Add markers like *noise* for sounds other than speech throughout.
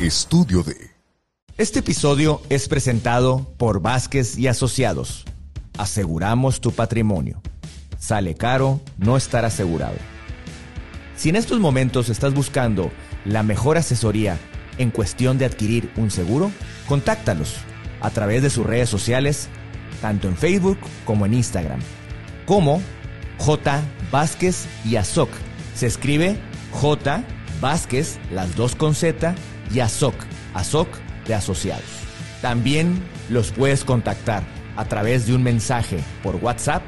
Estudio de. Este episodio es presentado por Vázquez y Asociados. Aseguramos tu patrimonio. Sale caro no estar asegurado. Si en estos momentos estás buscando la mejor asesoría en cuestión de adquirir un seguro, contáctalos a través de sus redes sociales, tanto en Facebook como en Instagram, como J. Vázquez y Azoc. Se escribe J. Vázquez, las dos con Z, y Azoc, Azoc de asociados. También los puedes contactar a través de un mensaje por WhatsApp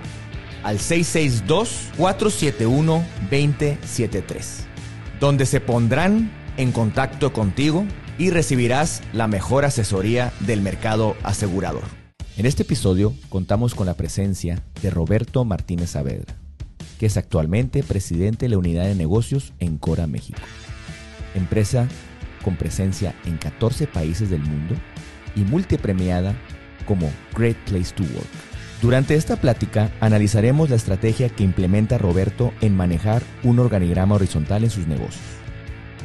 al 662-471-2073, donde se pondrán en contacto contigo y recibirás la mejor asesoría del mercado asegurador. En este episodio contamos con la presencia de Roberto Martínez Saavedra, que es actualmente presidente de la unidad de negocios en Cora, México, empresa con presencia en 14 países del mundo y multipremiada como Great Place to Work. Durante esta plática analizaremos la estrategia que implementa Roberto en manejar un organigrama horizontal en sus negocios,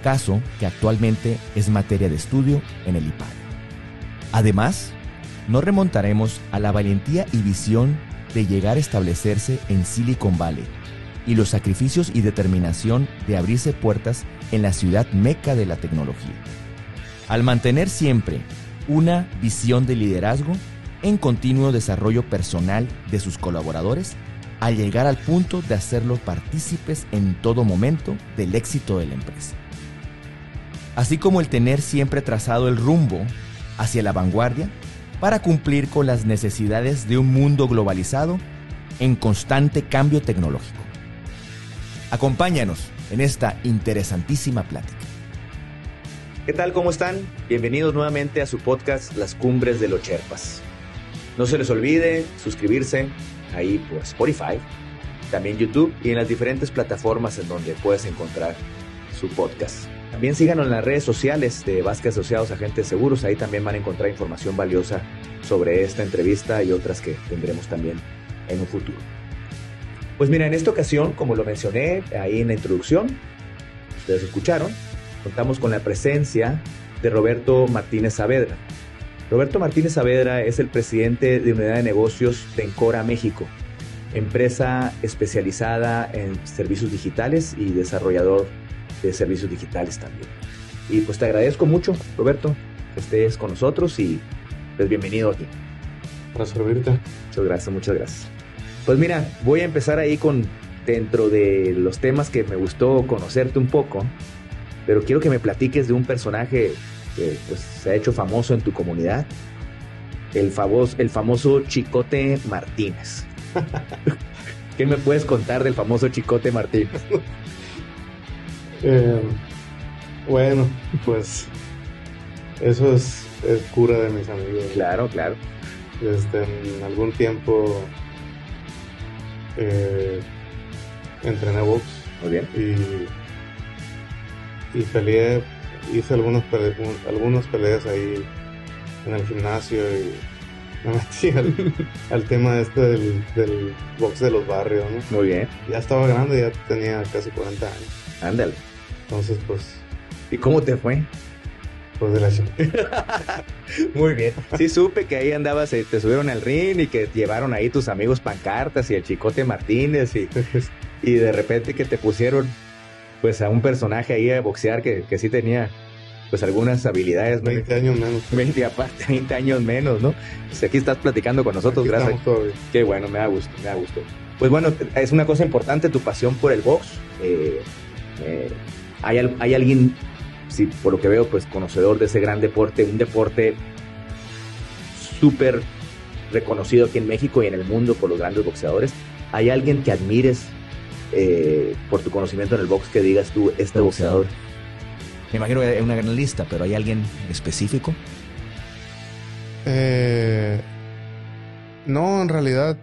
caso que actualmente es materia de estudio en el IPAD. Además, nos remontaremos a la valentía y visión de llegar a establecerse en Silicon Valley y los sacrificios y determinación de abrirse puertas en la ciudad meca de la tecnología. Al mantener siempre una visión de liderazgo en continuo desarrollo personal de sus colaboradores, al llegar al punto de hacerlos partícipes en todo momento del éxito de la empresa. Así como el tener siempre trazado el rumbo hacia la vanguardia para cumplir con las necesidades de un mundo globalizado en constante cambio tecnológico. Acompáñanos en esta interesantísima plática. ¿Qué tal? ¿Cómo están? Bienvenidos nuevamente a su podcast Las Cumbres de los Cherpas. No se les olvide suscribirse ahí por Spotify, también YouTube y en las diferentes plataformas en donde puedes encontrar su podcast. También síganos en las redes sociales de Vázquez Asociados Agentes Seguros, ahí también van a encontrar información valiosa sobre esta entrevista y otras que tendremos también en un futuro. Pues mira, en esta ocasión, como lo mencioné ahí en la introducción, ustedes escucharon, contamos con la presencia de Roberto Martínez Saavedra. Roberto Martínez Saavedra es el presidente de Unidad de Negocios de Encora México, empresa especializada en servicios digitales y desarrollador de servicios digitales también. Y pues te agradezco mucho, Roberto, que estés con nosotros y pues bienvenido aquí. Para servirte. Muchas gracias, muchas gracias. Pues mira, voy a empezar ahí con dentro de los temas que me gustó conocerte un poco, pero quiero que me platiques de un personaje que pues, se ha hecho famoso en tu comunidad, el famoso, el famoso Chicote Martínez. *laughs* ¿Qué me puedes contar del famoso Chicote Martínez? *laughs* Eh, bueno, pues eso es, es, cura de mis amigos. Claro, claro. Este, en algún tiempo eh, entrené box. Muy bien. Y, y peleé, hice algunos pele, algunas peleas ahí en el gimnasio y me *laughs* metí al, al tema este del, del, box de los barrios, ¿no? Muy bien. Ya estaba grande, ya tenía casi 40 años. Ándale. Entonces, pues... ¿Y cómo te fue? *laughs* Muy bien. Sí supe que ahí andabas, eh, te subieron al ring y que llevaron ahí tus amigos pancartas y el Chicote Martínez y, *laughs* y de repente que te pusieron pues a un personaje ahí a boxear que, que sí tenía pues algunas habilidades. 20 años menos. 20 aparte, 20 años menos, ¿no? Pues aquí estás platicando con nosotros, aquí gracias. Qué bueno, me da gusto, me da gusto. Pues bueno, es una cosa importante tu pasión por el box. Eh, eh, hay, hay alguien sí, por lo que veo, pues conocedor de ese gran deporte, un deporte súper reconocido aquí en México y en el mundo por los grandes boxeadores. ¿Hay alguien que admires eh, por tu conocimiento en el box que digas tú, este boxeador? Me imagino que hay una gran lista, pero ¿hay alguien específico? Eh, no, en realidad,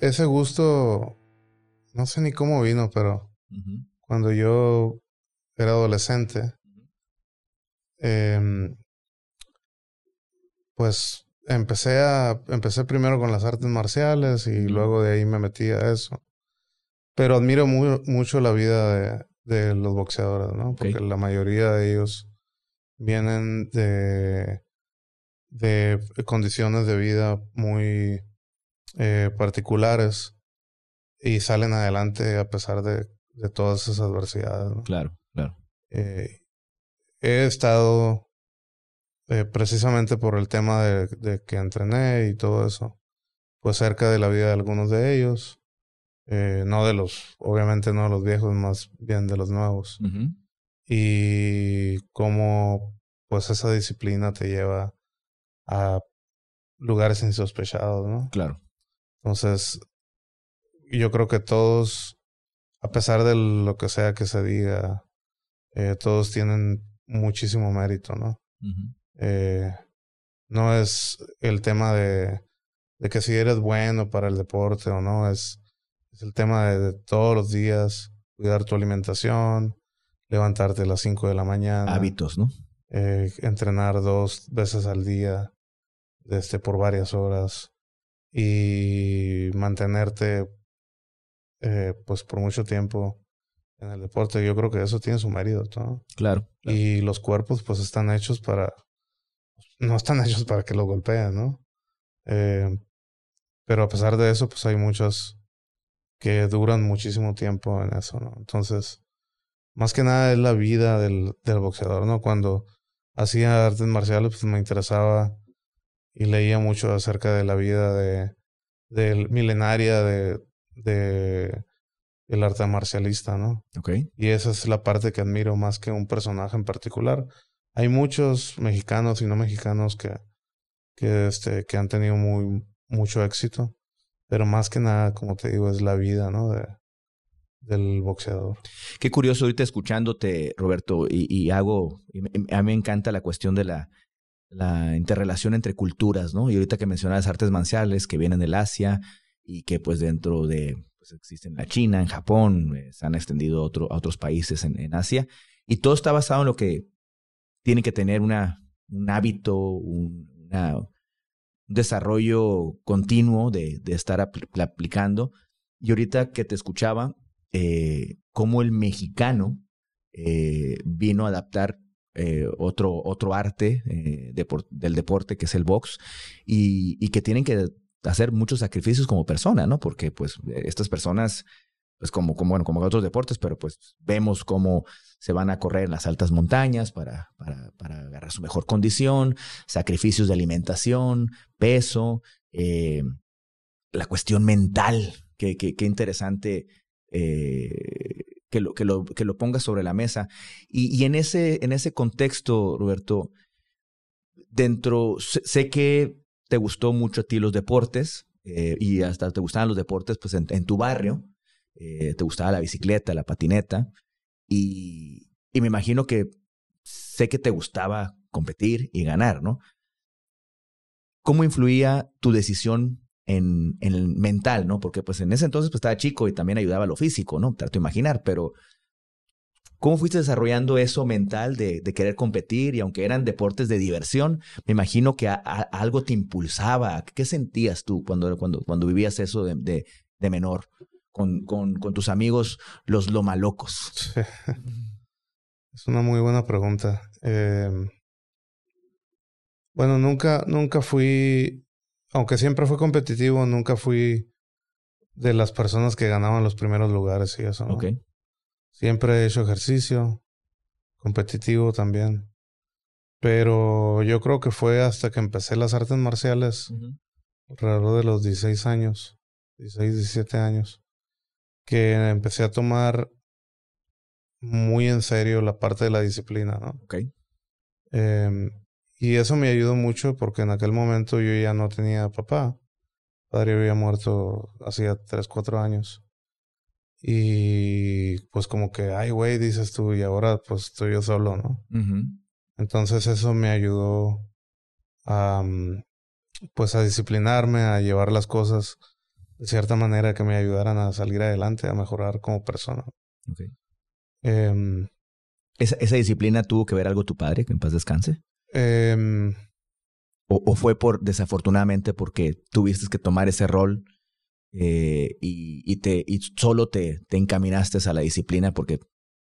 ese gusto, no sé ni cómo vino, pero uh -huh. cuando yo era adolescente, eh, pues empecé a empecé primero con las artes marciales y luego de ahí me metí a eso pero admiro muy, mucho la vida de, de, los boxeadores no porque okay. la mayoría de ellos vienen de, de condiciones de vida muy eh, particulares y salen adelante a pesar de, de todas esas adversidades. Claro, claro. Eh, he estado eh, precisamente por el tema de, de, que entrené y todo eso, pues cerca de la vida de algunos de ellos, eh, no de los, obviamente no de los viejos, más bien de los nuevos. Y cómo pues esa disciplina te lleva a lugares insospechados, ¿no? Claro. Entonces, yo creo que todos, a pesar de lo que sea que se diga, eh, todos tienen muchísimo mérito, ¿no? eh, no es el tema de, de que si eres bueno para el deporte o no, es, es el tema de, todos los días cuidar tu alimentación, levantarte a las 5 de la mañana. Hábitos, ¿no? Eh, entrenar dos veces al día, este, por varias horas y mantenerte eh, pues por mucho tiempo en el deporte. Yo creo que eso tiene su mérito, ¿no? Claro, Y los cuerpos pues están hechos para, no están *laughs* hechos para que lo golpeen, ¿no? Eh, pero a pesar de eso, pues hay muchos que duran muchísimo tiempo en eso, ¿no? Entonces, más que nada es la vida del, del boxeador, ¿no? Cuando hacía artes marciales, pues me interesaba y leía mucho acerca de la vida de, de milenaria de, de el arte marcialista, ¿no? Okay. Y esa es la parte que admiro más que un personaje en particular. Hay muchos mexicanos y no mexicanos que, que, este, que han tenido muy, mucho éxito, pero más que nada, como te digo, es la vida, ¿no? De, del boxeador. Qué curioso ahorita escuchándote, Roberto, y, y hago, y a mí me encanta la cuestión de la, la interrelación entre culturas, ¿no? Y ahorita que mencionabas artes marciales que vienen del Asia y que pues dentro de, pues existen en la China, en Japón, eh, se han extendido a, otro, a otros países en, Asia, y todo está basado en lo que tiene que tener una, un hábito, un, desarrollo continuo de, estar apl aplicando. Y ahorita que te escuchaba, eh, cómo el mexicano eh, vino a adaptar otro, otro arte del deporte que es el box y, que tienen que hacer muchos sacrificios como persona, ¿no? Porque pues estas personas, pues como, bueno, como otros deportes, pero pues vemos cómo se van a correr en las altas montañas para, para, para agarrar su mejor condición, sacrificios de alimentación, peso, eh, la cuestión mental, qué interesante eh, que lo, que lo, que lo pongas sobre la mesa. Y, en, ese, en ese contexto, Roberto, dentro, sé, que te gustó mucho a ti los deportes eh, y hasta te gustaban los deportes pues en, tu barrio, eh, te gustaba la bicicleta, la patineta y, y me imagino que sé que te gustaba competir y ganar, ¿no? ¿Cómo influía tu decisión en, en, el mental, ¿no? Porque pues en ese entonces pues estaba chico y también ayudaba a lo físico, ¿no? Trato de imaginar, pero ¿cómo fuiste desarrollando eso mental de, de, querer competir? Y aunque eran deportes de diversión, me imagino que a, a, algo te impulsaba. ¿Qué sentías tú cuando, cuando, cuando vivías eso de, de, de menor con, con, con, tus amigos los lomalocos? *laughs* Es una muy buena pregunta. Eh, bueno, nunca, nunca fui aunque siempre fui competitivo, nunca fui de las personas que ganaban los primeros lugares y eso. ¿no? Okay. Siempre he hecho ejercicio, competitivo también. Pero yo creo que fue hasta que empecé las artes marciales, uh -huh. alrededor de los 16 años, 16, 17 años, que empecé a tomar muy en serio la parte de la disciplina, ¿no? Okay. Eh, y eso me ayudó mucho porque en aquel momento yo ya no tenía papá. Padre había muerto hacía 3, 4 años. Y pues como que, ay, güey, dices tú, y ahora pues estoy yo solo, ¿no? Uh -huh. Entonces eso me ayudó a, pues a disciplinarme, a llevar las cosas de cierta manera que me ayudaran a salir adelante, a mejorar como persona. Okay. Eh, ¿Esa, ¿Esa disciplina tuvo que ver algo tu padre, que en paz descanse? Eh, o, o, fue por desafortunadamente porque tuviste que tomar ese rol eh, y, y, te y solo te, te, encaminaste a la disciplina porque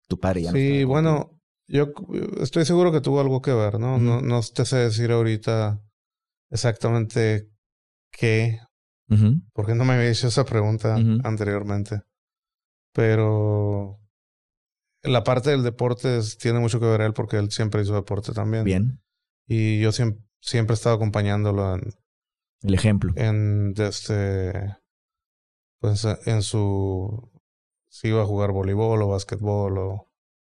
tu padre ya sí, no bueno, yo estoy seguro que tuvo algo que ver, ¿no? no, no te sé decir ahorita exactamente qué, porque no me había hecho esa pregunta anteriormente. Pero la parte del deporte tiene mucho que ver él porque él siempre hizo deporte también. Bien. Y yo siempre, siempre he estado acompañándolo en... El ejemplo. En, este, pues en su... Si iba a jugar voleibol o básquetbol o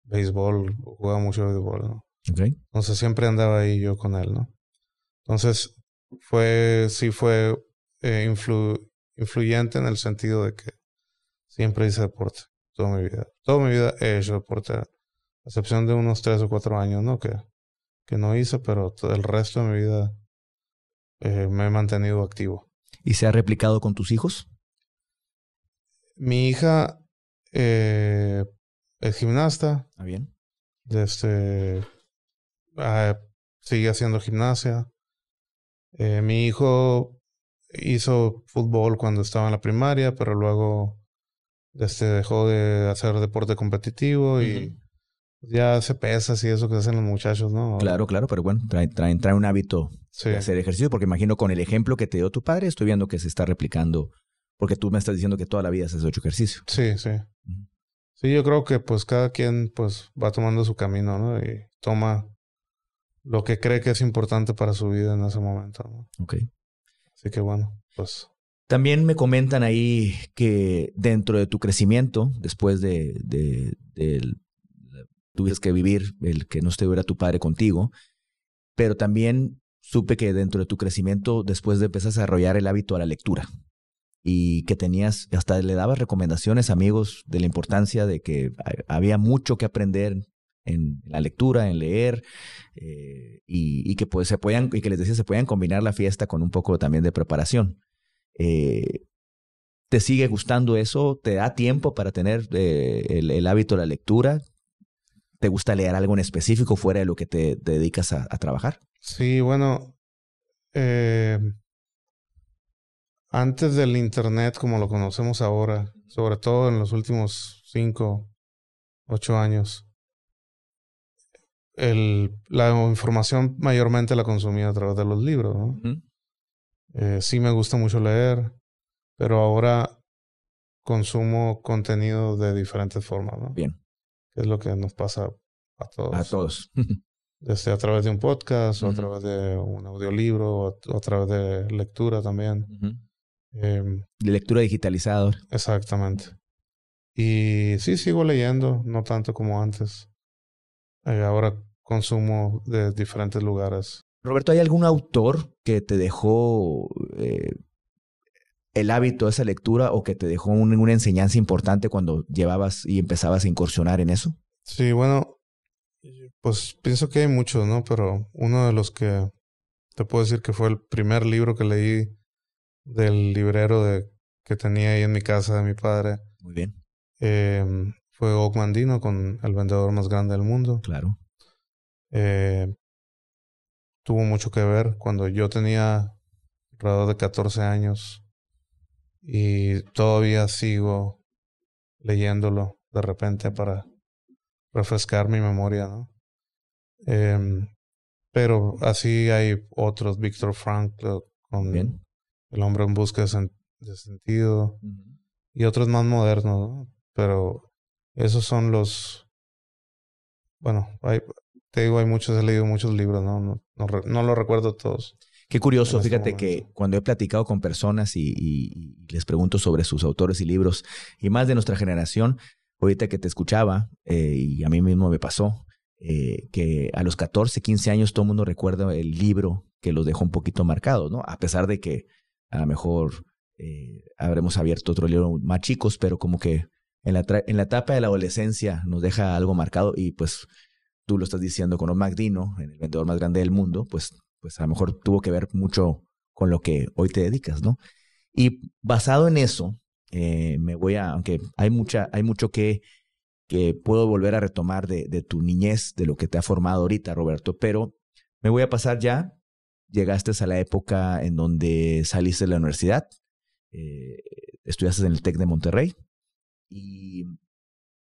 béisbol, jugaba mucho béisbol, ¿no? Okay. Entonces siempre andaba ahí yo con él, ¿no? Entonces fue, sí fue eh, influyente en el sentido de que siempre hice deporte toda mi vida. Toda mi vida he hecho deporte, a excepción de unos tres o cuatro años, ¿no? Que, que no hice, pero todo el resto de mi vida eh, me he mantenido activo. ¿Y se ha replicado con tus hijos? Mi hija eh, es gimnasta. Ah, bien. Desde, ah, sigue haciendo gimnasia. Eh, mi hijo hizo fútbol cuando estaba en la primaria, pero luego este, dejó de hacer deporte competitivo y ya hace pesas y eso que hacen los muchachos, ¿no? Claro, claro, pero bueno, trae, trae, un hábito de hacer ejercicio, porque imagino con el ejemplo que te dio tu padre, estoy viendo que se está replicando, porque tú me estás diciendo que toda la vida has hecho ejercicio. Sí, sí. Sí, yo creo que pues cada quien pues va tomando su camino, ¿no? Y toma lo que cree que es importante para su vida en ese momento, ¿no? Ok. Así que bueno, pues también me comentan ahí que dentro de tu crecimiento, después de, de, tuviste que vivir el que no estuviera tu padre contigo, pero también supe que dentro de tu crecimiento, después de empezar a desarrollar el hábito a la lectura y que tenías, hasta le dabas recomendaciones amigos de la importancia de que había mucho que aprender en la lectura, en leer, eh, y, que pues se puedan, y que les decía, se puedan combinar la fiesta con un poco también de preparación. Eh, ¿Te sigue gustando eso? ¿Te da tiempo para tener eh, el, hábito de la lectura? ¿Te gusta leer algo en específico fuera de lo que te, dedicas a, trabajar? Sí, bueno, eh, antes del Internet como lo conocemos ahora, sobre todo en los últimos cinco, ocho años, el, la información mayormente la consumía a través de los libros. ¿no? Eh, sí me gusta mucho leer, pero ahora consumo contenido de diferentes formas, ¿no? Bien. es lo que nos pasa a todos. A todos. *laughs* Desde a través de un podcast, o a través de un audiolibro, o a, través de lectura también. Em, de lectura digitalizada. Exactamente. Y sí, sigo leyendo, no tanto como antes. Eh, ahora consumo de diferentes lugares. Roberto, ¿hay algún autor que te dejó eh, el hábito de esa lectura o que te dejó una enseñanza importante cuando llevabas y empezabas a incursionar en eso? Sí, bueno, pues pienso que hay muchos, ¿no? Pero uno de los que te puedo decir que fue el primer libro que leí del librero de, que tenía ahí en mi casa de mi padre. Muy bien. Eh, fue Ogmandino con El vendedor más grande del mundo. Claro. Eh, tuvo mucho que ver cuando yo tenía alrededor de 14 años y todavía sigo leyéndolo de repente para refrescar mi memoria, ¿no? Em, pero así hay otros, Víctor Frank con El hombre en busca de, sentido y otros más modernos, ¿no? Pero esos son los, bueno, hay, te digo, hay muchos, he leído muchos libros, no, no, no, lo recuerdo todos. Qué curioso, este fíjate que cuando he platicado con personas y, les pregunto sobre sus autores y libros, y más de nuestra generación, ahorita que te escuchaba, eh, y a mí mismo me pasó, eh, que a los 14, 15 años todo el mundo recuerda el libro que los dejó un poquito marcados, ¿no? A pesar de que a lo mejor eh, habremos abierto otro libro más chicos, pero como que en la, en la etapa de la adolescencia nos deja algo marcado y pues tú lo estás diciendo con Mac Dino, el vendedor más grande del mundo, pues, pues a lo mejor tuvo que ver mucho con lo que hoy te dedicas, ¿no? Y basado en eso, eh, me voy a, aunque hay mucha, hay mucho que, que puedo volver a retomar de, de, tu niñez, de lo que te ha formado ahorita, Roberto, pero me voy a pasar ya. Llegaste a la época en donde saliste de la universidad, eh, estudiaste en el TEC de Monterrey y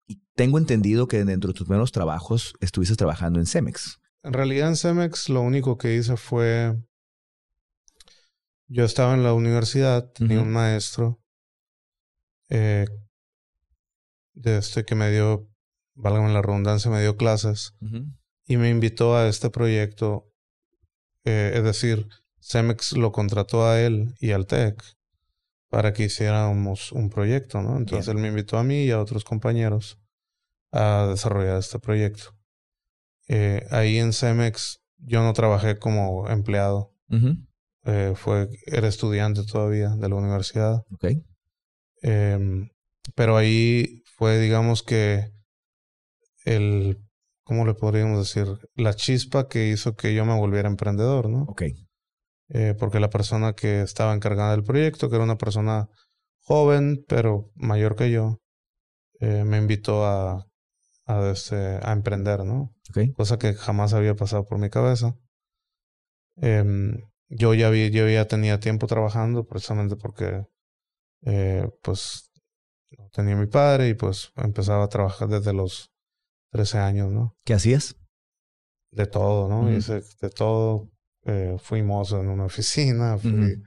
Y tengo entendido que dentro de tus primeros trabajos estuviste trabajando en Cemex. En realidad en Cemex lo único que hice fue... Yo estaba en la universidad, tenía un maestro eh, de este que me dio, válgame la redundancia, me dio clases y me invitó a este proyecto. Eh, es decir, Cemex lo contrató a él y al TEC para que hiciéramos un proyecto, ¿no? Entonces él me invitó a mí y a otros compañeros a desarrollar este proyecto. Eh, ahí en Cemex yo no trabajé como empleado. eh, fue, era estudiante todavía de la universidad. Okay. Eh, pero ahí fue, digamos que, el, ¿cómo le podríamos decir? La chispa que hizo que yo me volviera emprendedor, ¿no? Ok. Eh, porque la persona que estaba encargada del proyecto, que era una persona joven, pero mayor que yo, eh, me invitó a, a, este, a emprender, ¿no? Okay. Cosa que jamás había pasado por mi cabeza. Eh, yo ya había, yo ya tenía tiempo trabajando precisamente porque eh, pues tenía mi padre y pues empezaba a trabajar desde los 13 años, ¿no? ¿Qué hacías? De todo, ¿no? Hice de todo. Eh, fui mozo en una oficina, fui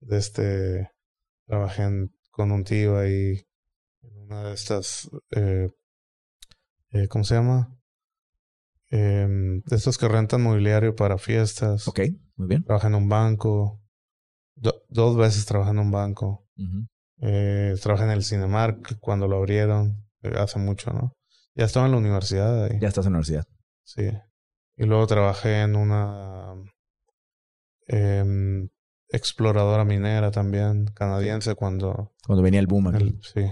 de este, trabajé en, con un tío ahí en una de estas, eh, eh, ¿cómo se llama? Em, de estos que rentan mobiliario para fiestas. Ok, muy bien. Trabajé en un banco. dos veces trabajé en un banco. eh, trabajé en el Cinemark cuando lo abrieron. Eh, hace mucho, ¿no? Ya estaba en la universidad ahí. Ya estás en la universidad. Sí. Y luego trabajé en una eh, exploradora minera también, canadiense, cuando... Cuando venía el boom aquí. sí.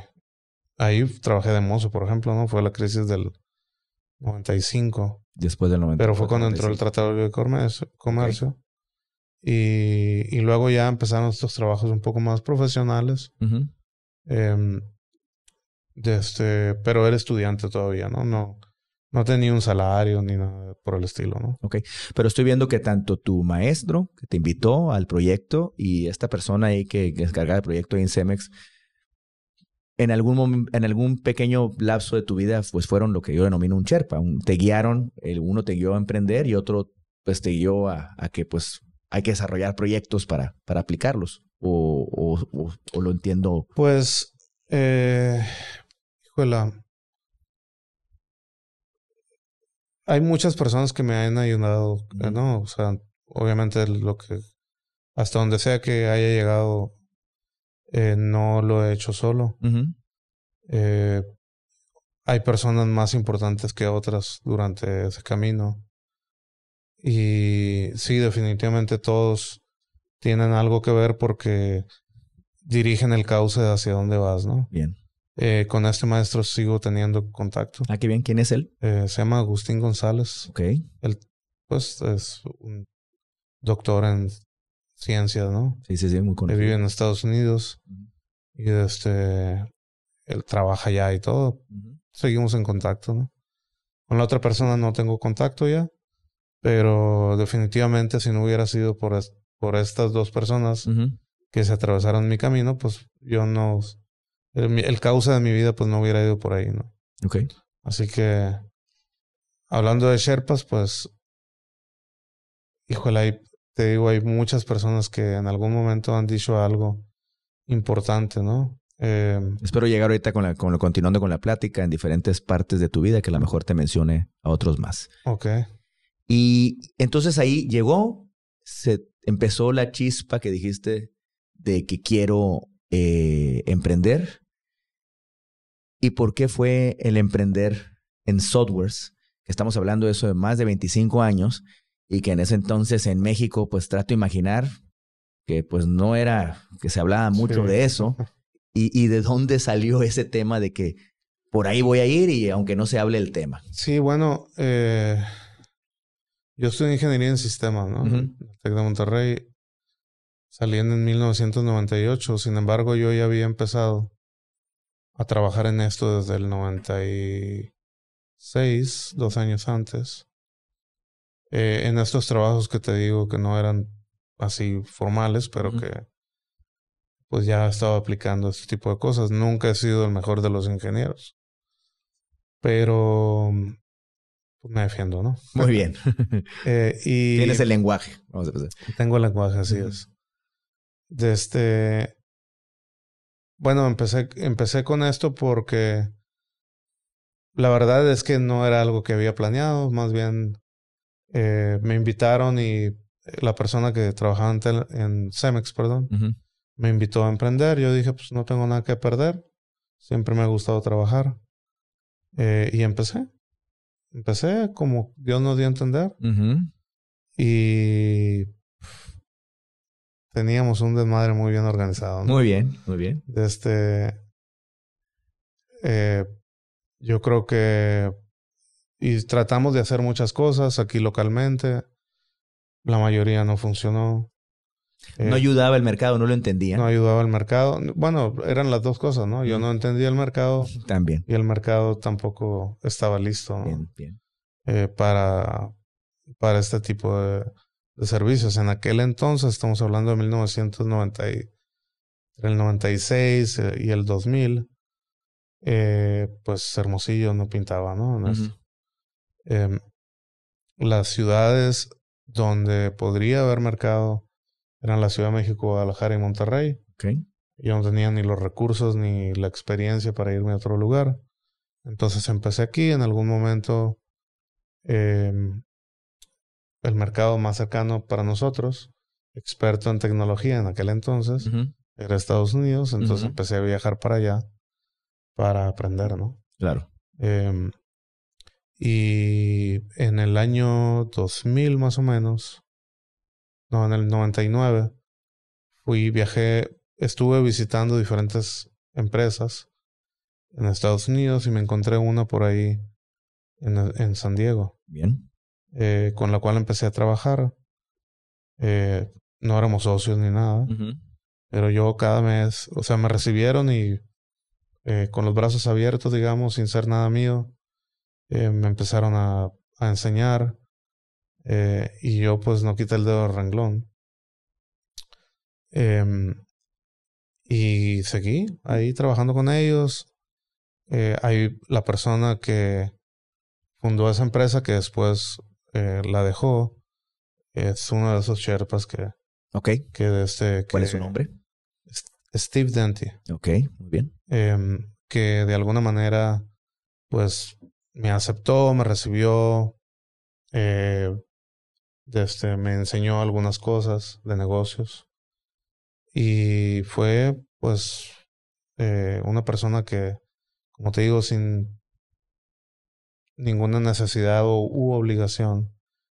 Ahí trabajé de mozo, por ejemplo, ¿no? Fue la crisis del 95. Después del 90. Pero fue cuando entró el Tratado de Comercio. comercio. Y, y, luego ya empezaron estos trabajos un poco más profesionales. eh, de este, pero era estudiante todavía, ¿no? No, no tenía un salario ni nada por el estilo, ¿no? Ok, pero estoy viendo que tanto tu maestro que te invitó al proyecto y esta persona ahí que, que es cargada del proyecto en Cemex, en algún, en algún pequeño lapso de tu vida, pues fueron lo que yo denomino un Sherpa. Un, te guiaron, el uno te guió a emprender y otro pues te guió a, a que pues hay que desarrollar proyectos para, para aplicarlos. O, o, o, o lo entiendo. Pues, eh, Hay muchas personas que me han ayudado. ¿no? O sea, obviamente lo que, hasta donde sea que haya llegado, eh, no lo he hecho solo. Uh -huh. eh, hay personas más importantes que otras durante ese camino. Y sí, definitivamente todos tienen algo que ver porque dirigen el cauce hacia dónde vas, ¿no? Bien. Eh, con este maestro sigo teniendo contacto. Ah, qué bien. ¿Quién es él? Eh, se llama Agustín González. Ok. Él, pues, es un doctor en ciencias, ¿no? Sí, sí, sí, muy conocido. Él vive en Estados Unidos. Y este, él trabaja allá y todo. Uh -huh. Seguimos en contacto, ¿no? Con la otra persona no tengo contacto ya. Pero definitivamente si no hubiera sido por, por estas dos personas uh -huh. que se atravesaron mi camino, pues yo no... El, el, cauce de mi vida pues no hubiera ido por ahí, ¿no? Ok. Así que, hablando de Sherpas, pues, híjole, hay, te digo, hay muchas personas que en algún momento han dicho algo importante, ¿no? Eh, Espero llegar ahorita con la, con lo, continuando con la plática en diferentes partes de tu vida que a lo mejor te mencione a otros más. Ok. Y entonces ahí llegó, se empezó la chispa que dijiste de que quiero eh, emprender. ¿Y por qué fue el emprender en softwares? Que estamos hablando de eso de más de 25 años y que en ese entonces en México, pues trato de imaginar que pues no era, que se hablaba mucho sí. de eso. *laughs* Y, y, de dónde salió ese tema de que por ahí voy a ir y aunque no se hable el tema. Sí, bueno, eh, yo estudié ingeniería en sistemas, ¿no? Uh -huh. Tec de Monterrey, saliendo en 1998. Sin embargo, yo ya había empezado a trabajar en esto desde el 96, dos años antes. Eh, en estos trabajos que te digo que no eran así formales, pero uh -huh. que pues ya estaba aplicando este tipo de cosas. Nunca he sido el mejor de los ingenieros. pero pues, me defiendo, ¿no? Muy bien. *laughs* Eh, y Tienes el lenguaje. Vamos a empezar. Tengo el lenguaje, así es. De este. Bueno, empecé, empecé con esto porque la verdad es que no era algo que había planeado, más bien eh, me invitaron y la persona que trabajaba en, en Cemex, perdón, me invitó a emprender. Yo dije, pues no tengo nada que perder. Siempre me ha gustado trabajar. Eh, y empecé. Empecé como Dios nos dio a entender. Y teníamos un desmadre muy bien organizado. Muy bien, muy bien. Este, eh, yo creo que y tratamos de hacer muchas cosas aquí localmente. La mayoría no funcionó. no eh, ayudaba el mercado, no lo entendía. No ayudaba el mercado. Bueno, eran las dos cosas, ¿no? Yo no entendía el mercado. También. Y el mercado tampoco estaba listo. Bien, bien. Eh, para, para este tipo de, servicios. En aquel entonces, estamos hablando de 1990, el 96 eh, y el 2000, eh, pues Hermosillo no pintaba, ¿no? Em, las ciudades donde podría haber mercado eran la Ciudad de México, Guadalajara y Monterrey. Okay. Yo no tenía ni los recursos ni la experiencia para irme a otro lugar. Entonces empecé aquí. En algún momento Em, el mercado más cercano para nosotros, experto en tecnología en aquel entonces, era Estados Unidos, entonces empecé a viajar para allá para aprender, ¿no? Claro. Em, y en el año 2000 más o menos, no, en el 99, fui, viajé, estuve visitando diferentes empresas en Estados Unidos y me encontré una por ahí en, San Diego. Bien. Eh, con la cual empecé a trabajar. Eh, no éramos socios ni nada. Pero yo cada mes, o sea, me recibieron y eh, con los brazos abiertos, digamos, sin ser nada mío, me empezaron a, a enseñar. y yo pues no quité el dedo del renglón. Em, y seguí ahí trabajando con ellos. hay la persona que fundó esa empresa que después eh, la dejó. Es uno de esos Sherpas que. Ok. Que este, ¿Cuál es su nombre? Steve Denty. Ok, muy bien. Em, que de alguna manera, pues, me aceptó, me recibió. Eh, este, me enseñó algunas cosas de negocios. Y fue, pues, eh, una persona que, como te digo, sin ninguna necesidad o, u obligación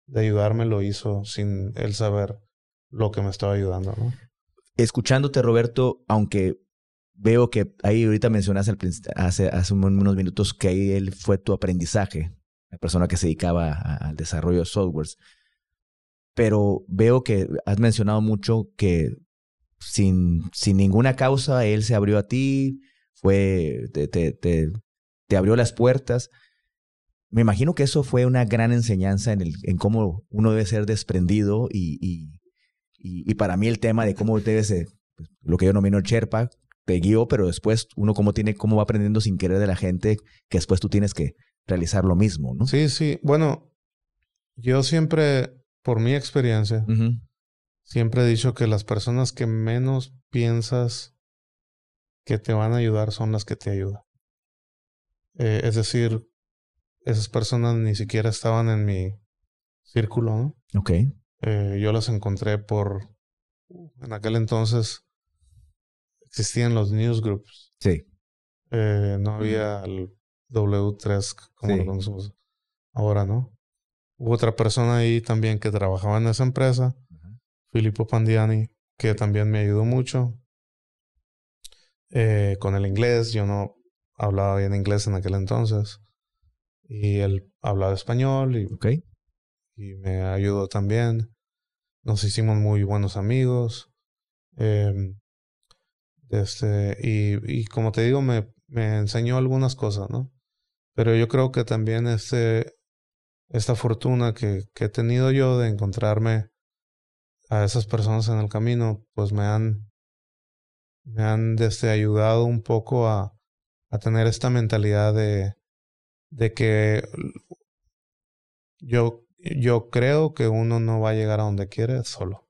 de ayudarme lo hizo sin él saber lo que me estaba ayudando. Escuchándote, Roberto, aunque veo que ahí ahorita mencionaste hace, hace unos minutos que ahí él fue tu aprendizaje, la persona que se dedicaba al desarrollo de softwares, pero veo que has mencionado mucho que sin, sin ninguna causa él se abrió a ti, fue, te, te, te, te abrió las puertas me imagino que eso fue una gran enseñanza en, el, en cómo uno debe ser desprendido y, y, y, para mí el tema de cómo debe ser, pues, lo que yo nomino el Sherpa, te guió, pero después uno cómo tiene, cómo va aprendiendo sin querer de la gente, que después tú tienes que realizar lo mismo, ¿no? Sí, sí. Bueno, yo siempre, por mi experiencia, siempre he dicho que las personas que menos piensas que te van a ayudar son las que te ayudan. Eh, es decir, esas personas ni siquiera estaban en mi círculo, ¿no? Ok. Eh, yo las encontré por... En aquel entonces existían los newsgroups. Sí. Eh, no había el W3 como lo conocemos ahora, ¿no? Hubo otra persona ahí también que trabajaba en esa empresa, Filippo Pandiani, que también me ayudó mucho eh, con el inglés. Yo no hablaba bien inglés en aquel entonces. Y él hablaba español y, y me ayudó también. Nos hicimos muy buenos amigos. Eh, este, y, y como te digo, me, me enseñó algunas cosas, ¿no? Pero yo creo que también este, esta fortuna que, que he tenido yo de encontrarme a esas personas en el camino, pues me han, me han desde ayudado un poco a, a tener esta mentalidad de, de que yo, yo creo que uno no va a llegar a donde quiere solo.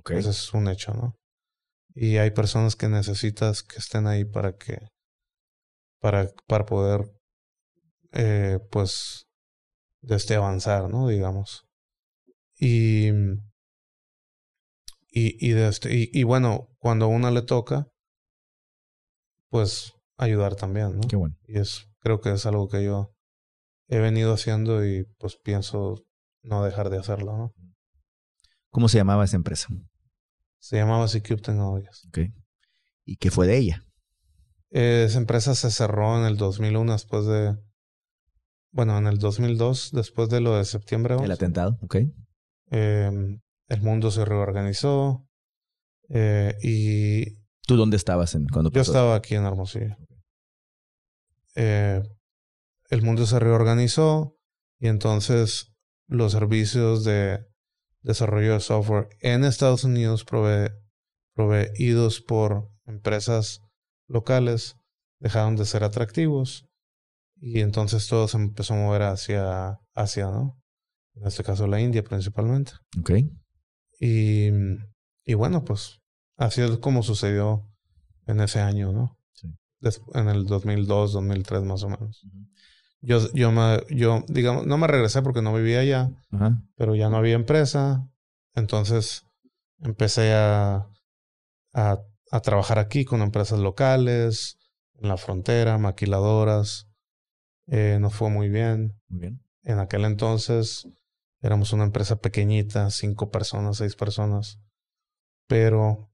Okay. Ese es un hecho, ¿no? Y hay personas que necesitas que estén ahí para que, para, para poder, eh, pues, este avanzar, ¿no? Digamos. Y, y, y, de este, y, y bueno, cuando a uno le toca, pues ayudar también, ¿no? Qué bueno. Y es, creo que es algo que yo he venido haciendo y pues pienso no dejar de hacerlo, ¿no? ¿Cómo se llamaba esa empresa? Se llamaba C-Cube Technologies. Ok. ¿Y qué fue de ella? esa empresa se cerró en el 2001 después de... Bueno, en el 2002, después de lo de septiembre 11. El atentado, ok. Em, el mundo se reorganizó eh, y... ¿Tú dónde estabas en, cuando Yo estaba aquí en Hermosillo. Eh, el mundo se reorganizó y entonces los servicios de desarrollo de software en Estados Unidos proveídos por empresas locales dejaron de ser atractivos y entonces todo se empezó a mover hacia Asia, ¿no? En este caso la India principalmente. Ok. Y, y bueno, pues así es como sucedió en ese año, ¿no? Sí. en el 2002, 2003 más o menos. Yo, yo, me, yo, digamos, no me regresé porque no vivía allá, pero ya no había empresa. Entonces empecé a, a, a, trabajar aquí con empresas locales, en la frontera, maquiladoras. Eh, nos fue muy bien. Muy bien. En aquel entonces éramos una empresa pequeñita, cinco personas, seis personas. Pero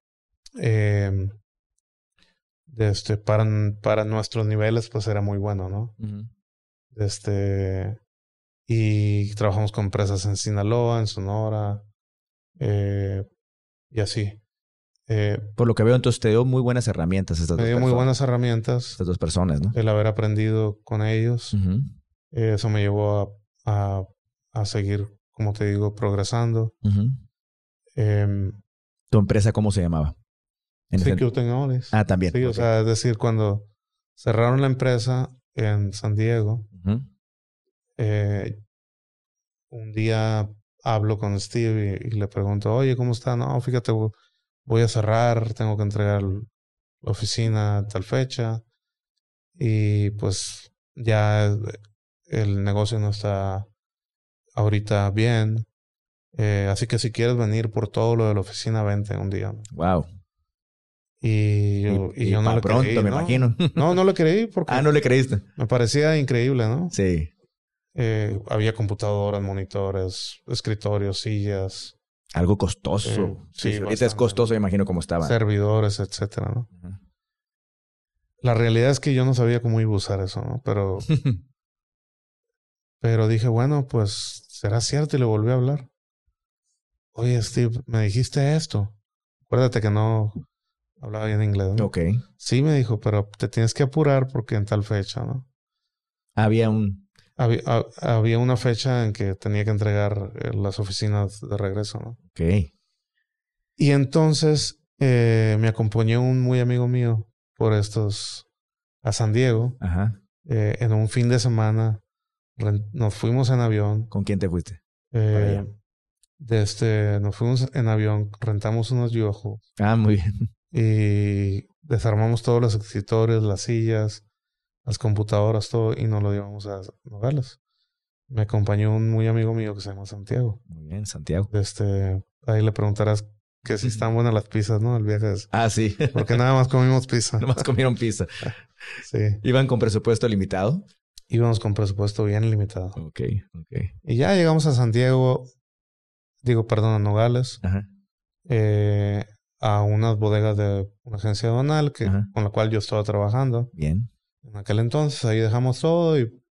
eh, este, para, para nuestros niveles, pues era muy bueno, ¿no? Este, y trabajamos con empresas en Sinaloa, en Sonora, eh, y así. Eh, Por lo que veo, entonces te dio muy buenas herramientas estas me dio muy buenas herramientas. Estas dos personas, ¿no? El haber aprendido con ellos. eso me llevó a, a, seguir, como te digo, progresando. Em, ¿Tu empresa cómo se llamaba? Sí, que Ah, también. Sí, o sea, es decir, cuando cerraron la empresa en San Diego, eh, un día hablo con Steve y, le pregunto, oye, ¿cómo está? No, fíjate, voy a cerrar, tengo que entregar la oficina tal fecha y pues ya el negocio no está ahorita bien. Eh, así que si quieres venir por todo lo de la oficina, vente un día. Wow. Y yo, y, yo no le pronto, creí. me imagino. No, no le creí porque. ah, no le creíste. Me parecía increíble, ¿no? Sí. Eh, había computadoras, monitores, escritorios, sillas. Algo costoso. Eh, sí, sí es costoso, me imagino cómo estaba. Servidores, etcétera, ¿no? La realidad es que yo no sabía cómo iba a usar eso, ¿no? Pero. *laughs* pero dije, bueno, pues será cierto y le volví a hablar. Oye, Steve, me dijiste esto. Acuérdate que no Hablaba bien inglés, ¿no? Ok. Sí, me dijo, pero te tienes que apurar porque en tal fecha, ¿no? Había un... Había, había una fecha en que tenía que entregar eh, las oficinas de regreso, ¿no? Ok. Y entonces eh, me acompañó un muy amigo mío por estos... a San Diego. Ajá. Eh, en un fin de semana nos fuimos en avión. ¿Con quién te fuiste? Eh, de este, nos fuimos en avión, rentamos unos yojos. Ah, muy bien y desarmamos todos los escritorios, las sillas, las computadoras, todo y nos lo llevamos a Nogales. Me acompañó un muy amigo mío que se llama Santiago. Muy bien, Santiago. Este, ahí le preguntarás que si *laughs* están buenas las pizzas, ¿no? El viaje es. Ah, sí. Porque nada más comimos pizza. *laughs* nada más comieron pizza. *laughs* sí. ¿Iban con presupuesto limitado? Íbamos con presupuesto bien limitado. Ok, ok. Y ya llegamos a Santiago, digo, perdón, a Nogales. Ajá. Eh, a unas bodegas de una agencia donal que, con la cual yo estaba trabajando. Bien. En aquel entonces ahí dejamos todo y,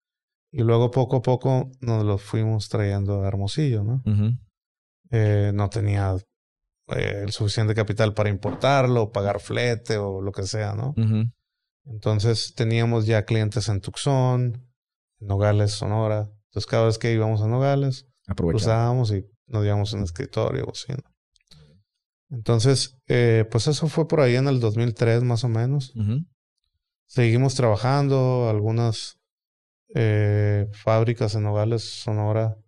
y luego poco a poco nos lo fuimos trayendo a Hermosillo, ¿no? eh, no tenía eh, el suficiente capital para importarlo, pagar flete o lo que sea, ¿no? Entonces teníamos ya clientes en Tucson, en Nogales, Sonora. Entonces cada vez que íbamos a Nogales, usábamos y nos íbamos en escritorio o así, ¿no? Entonces, eh, pues eso fue por ahí en el 2003 más o menos. Seguimos trabajando, algunas eh, fábricas en Nogales, Sonora,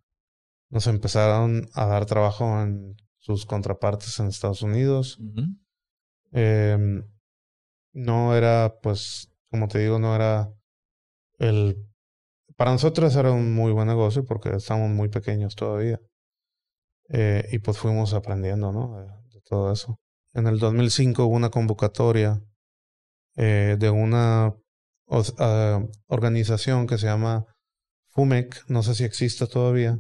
nos empezaron a dar trabajo en sus contrapartes en Estados Unidos. Em, no era, pues, como te digo, no era el... Para nosotros era un muy buen negocio porque estamos muy pequeños todavía. Eh, y pues fuimos aprendiendo, ¿no? Todo eso. En el 2005 hubo una convocatoria eh, de una ah, organización que se llama FUMEC, no sé si existe todavía,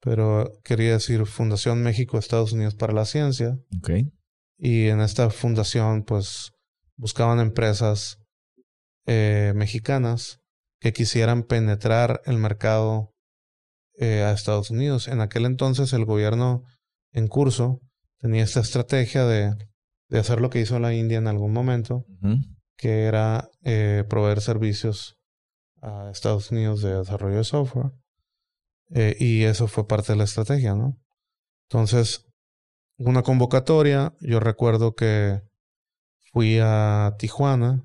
pero quería decir Fundación México Estados Unidos para la Ciencia. Okay. Y en esta fundación, pues, buscaban empresas eh, mexicanas que quisieran penetrar el mercado eh, a Estados Unidos. En aquel entonces el gobierno en curso tenía esta estrategia de, de hacer lo que hizo la India en algún momento, que era eh, proveer servicios a Estados Unidos de desarrollo de software. Eh, y eso fue parte de la estrategia, ¿no? Entonces, una convocatoria, yo recuerdo que fui a Tijuana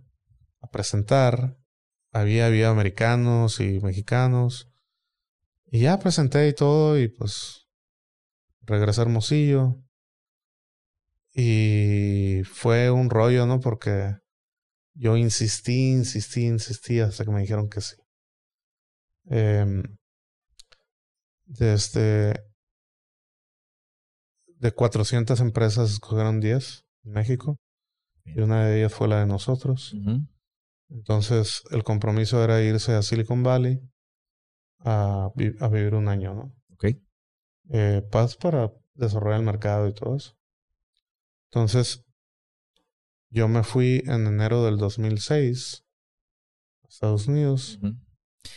a presentar, había, había americanos y mexicanos, y ya presenté y todo, y pues regresé a Hermosillo. Y fue un rollo, ¿no? Porque yo insistí, insistí, insistí hasta que me dijeron que sí. Eh, desde de 400 empresas escogieron 10 en México y una de ellas fue la de nosotros. Entonces el compromiso era irse a Silicon Valley a, a vivir un año, ¿no? Ok. Eh, paz para desarrollar el mercado y todo eso. Entonces, yo me fui en enero del 2006 a Estados Unidos.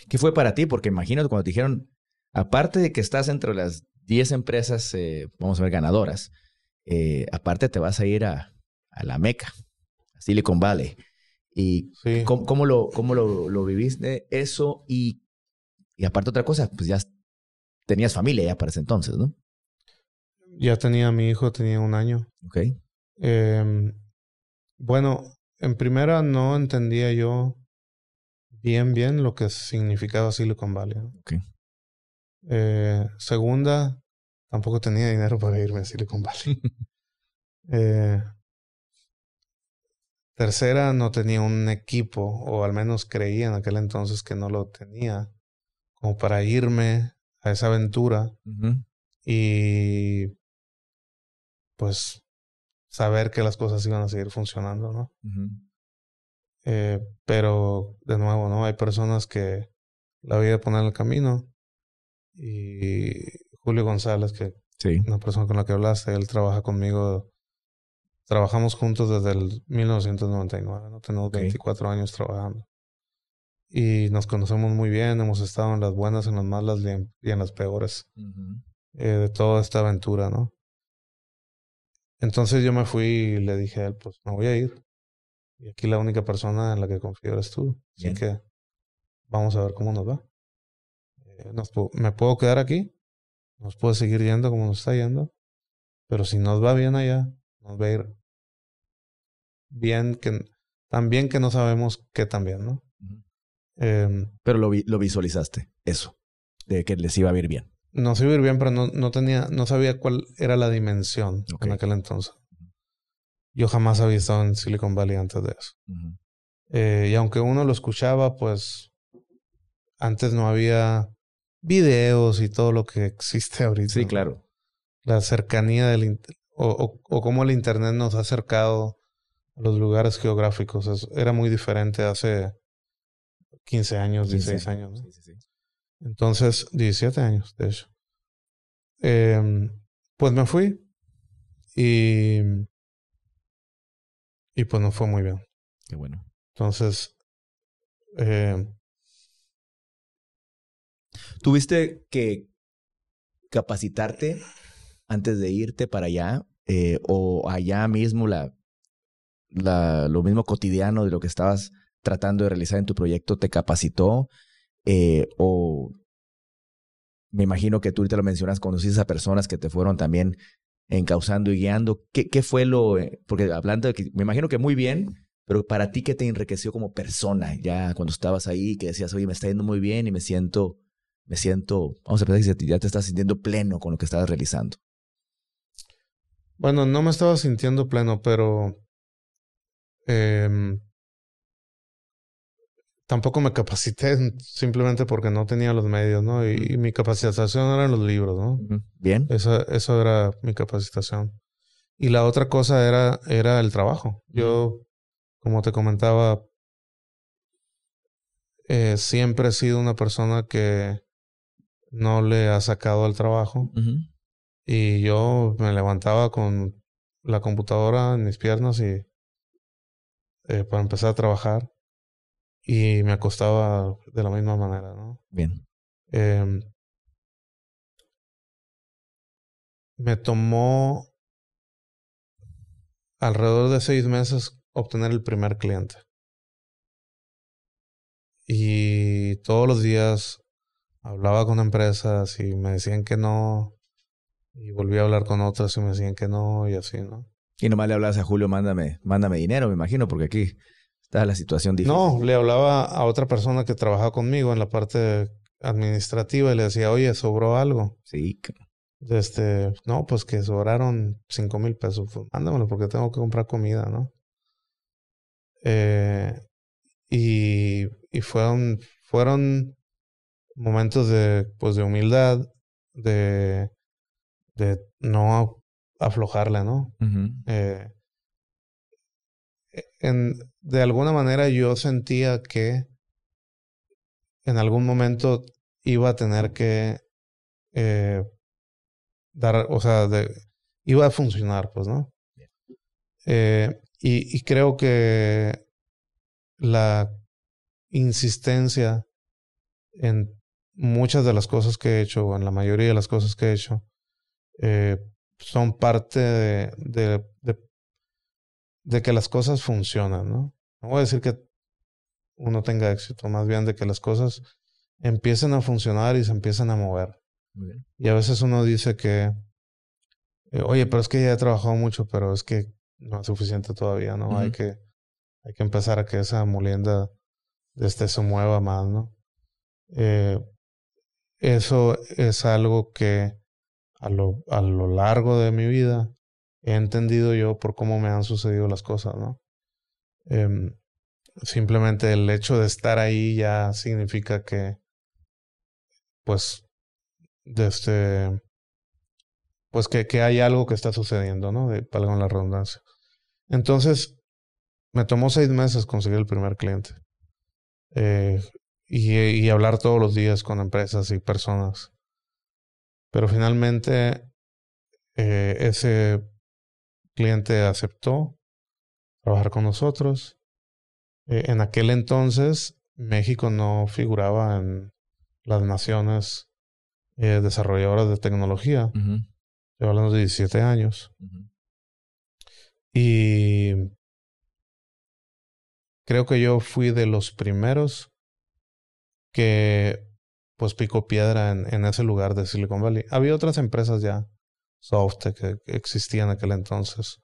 ¿Qué fue para ti? Porque imagino cuando te dijeron, aparte de que estás entre las 10 empresas, eh, vamos a ver, ganadoras, eh, aparte te vas a ir a, a la Meca, a Silicon Valley. ¿Y cómo, lo, cómo lo, lo, viviste eso? Y y aparte otra cosa, pues ya tenías familia ya para ese entonces, ¿no? Ya tenía mi hijo, tenía un año. Ok. Em, bueno, en primera no entendía yo bien, bien lo que significaba Silicon Valley. Eh, segunda, tampoco tenía dinero para irme a Silicon Valley. *laughs* eh, tercera, no tenía un equipo, o al menos creía en aquel entonces que no lo tenía como para irme a esa aventura y pues saber que las cosas iban a seguir funcionando, ¿no? eh, pero de nuevo, ¿no? Hay personas que la vida poner en el camino y Julio González, que sí. una persona con la que hablaste, él trabaja conmigo, trabajamos juntos desde el 1999, ¿no? Tenemos 24 años trabajando y nos conocemos muy bien, hemos estado en las buenas, en las malas y en, las peores eh, de toda esta aventura, ¿no? Entonces yo me fui y le dije a él, pues me voy a ir. Y aquí la única persona en la que confío eres tú. Así que vamos a ver cómo nos va. Eh, me puedo quedar aquí, nos puede seguir yendo como nos está yendo, pero si nos va bien allá, nos va a ir bien, que, tan bien que no sabemos qué tan bien, ¿no? Em, pero lo, lo visualizaste, eso, de que les iba a ir bien. No ir bien, pero no, no tenía, no sabía cuál era la dimensión en aquel entonces. Yo jamás había estado en Silicon Valley antes de eso. Eh, y aunque uno lo escuchaba, pues antes no había videos y todo lo que existe *laughs* ahorita. Sí, claro. La cercanía del o, o, o, cómo el internet nos ha acercado a los lugares geográficos. era muy diferente hace 15 años, 16 años. Sí, sí, sí. Entonces, 17 años, de hecho. Eh, pues me fui y, y pues no fue muy bien. Qué bueno. Entonces, eh, ¿tuviste que capacitarte antes de irte para allá? Eh, ¿O allá mismo la, la, lo mismo cotidiano de lo que estabas tratando de realizar en tu proyecto te capacitó? Eh, o me imagino que tú ahorita lo mencionas, conociste a personas que te fueron también encauzando y guiando. ¿Qué, fue lo...? Eh, porque hablando de me imagino que muy bien, pero para ti, ¿qué te enriqueció como persona? Ya cuando estabas ahí, que decías, oye, me está yendo muy bien y me siento, me siento, vamos a pensar que ya te estás sintiendo pleno con lo que estabas realizando. Bueno, no me estaba sintiendo pleno, pero em, tampoco me capacité simplemente porque no tenía los medios, ¿no? Y, mi capacitación eran los libros, ¿no? Bien. Eso, eso era mi capacitación. Y la otra cosa era, era el trabajo. Yo como te comentaba, eh, siempre he sido una persona que no le ha sacado al trabajo. Y yo me levantaba con la computadora en mis piernas y eh, para empezar a trabajar. Y me acostaba de la misma manera, ¿no? Bien. Em, me tomó alrededor de seis meses obtener el primer cliente. Y todos los días hablaba con empresas y me decían que no. Y volví a hablar con otras y me decían que no y así, ¿no? Y nomás le hablabas a Julio, mándame, mándame dinero, me imagino, porque aquí está la situación difícil. No, le hablaba a otra persona que trabajaba conmigo en la parte administrativa y le decía, oye, sobró algo. Sí. Este, no, pues que sobraron cinco mil pesos. Pues mándamelo porque tengo que comprar comida, ¿no? Eh, y, y fueron, fueron momentos de, pues, de humildad, de, de no aflojarla, ¿no? eh, en, de alguna manera yo sentía que en algún momento iba a tener que eh, dar, o sea, de, iba a funcionar, pues, ¿no? Eh, y, creo que la insistencia en muchas de las cosas que he hecho, o en la mayoría de las cosas que he hecho, eh, son parte de, de, de, que las cosas funcionan, ¿no? No voy a decir que uno tenga éxito, más bien de que las cosas empiecen a funcionar y se empiecen a mover. Y a veces uno dice que, eh, oye, pero es que ya he trabajado mucho, pero es que no es suficiente todavía, ¿no? Hay que hay que empezar a que esa molienda este se mueva más, ¿no? Eh, eso es algo que a lo, a lo largo de mi vida he entendido yo por cómo me han sucedido las cosas, ¿no? Em, simplemente el hecho de estar ahí ya significa que, pues, de este, pues que, que hay algo que está sucediendo, ¿no? De, en la redundancia. Entonces, me tomó seis meses conseguir el primer cliente. Eh, y, hablar todos los días con empresas y personas. Pero finalmente eh, ese cliente aceptó trabajar con nosotros. Eh, en aquel entonces México no figuraba en las naciones desarrolladoras de tecnología. Yo hablando de 17 años. Y creo que yo fui de los primeros que pues picó piedra en, en ese lugar de Silicon Valley. Había otras empresas ya, software que, existían en aquel entonces.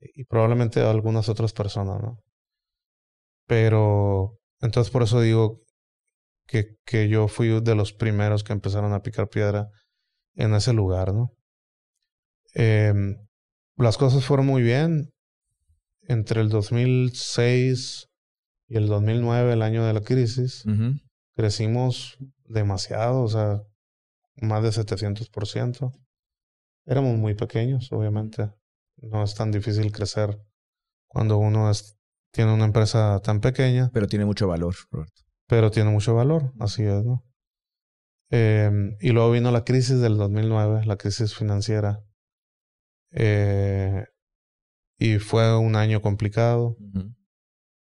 Y probablemente algunas otras personas, ¿no? Pero entonces por eso digo que, que yo fui de los primeros que empezaron a picar piedra en ese lugar, ¿no? Eh, las cosas fueron muy bien. Entre el 2006 y el 2009, el año de la crisis, crecimos demasiado, o sea, más de 700%. Éramos muy pequeños, obviamente. No es tan difícil crecer cuando uno tiene una empresa tan pequeña. Pero tiene mucho valor, Roberto. Pero tiene mucho valor, así es, ¿no? Em, y luego vino la crisis del 2009, la crisis financiera. Eh, y fue un año complicado.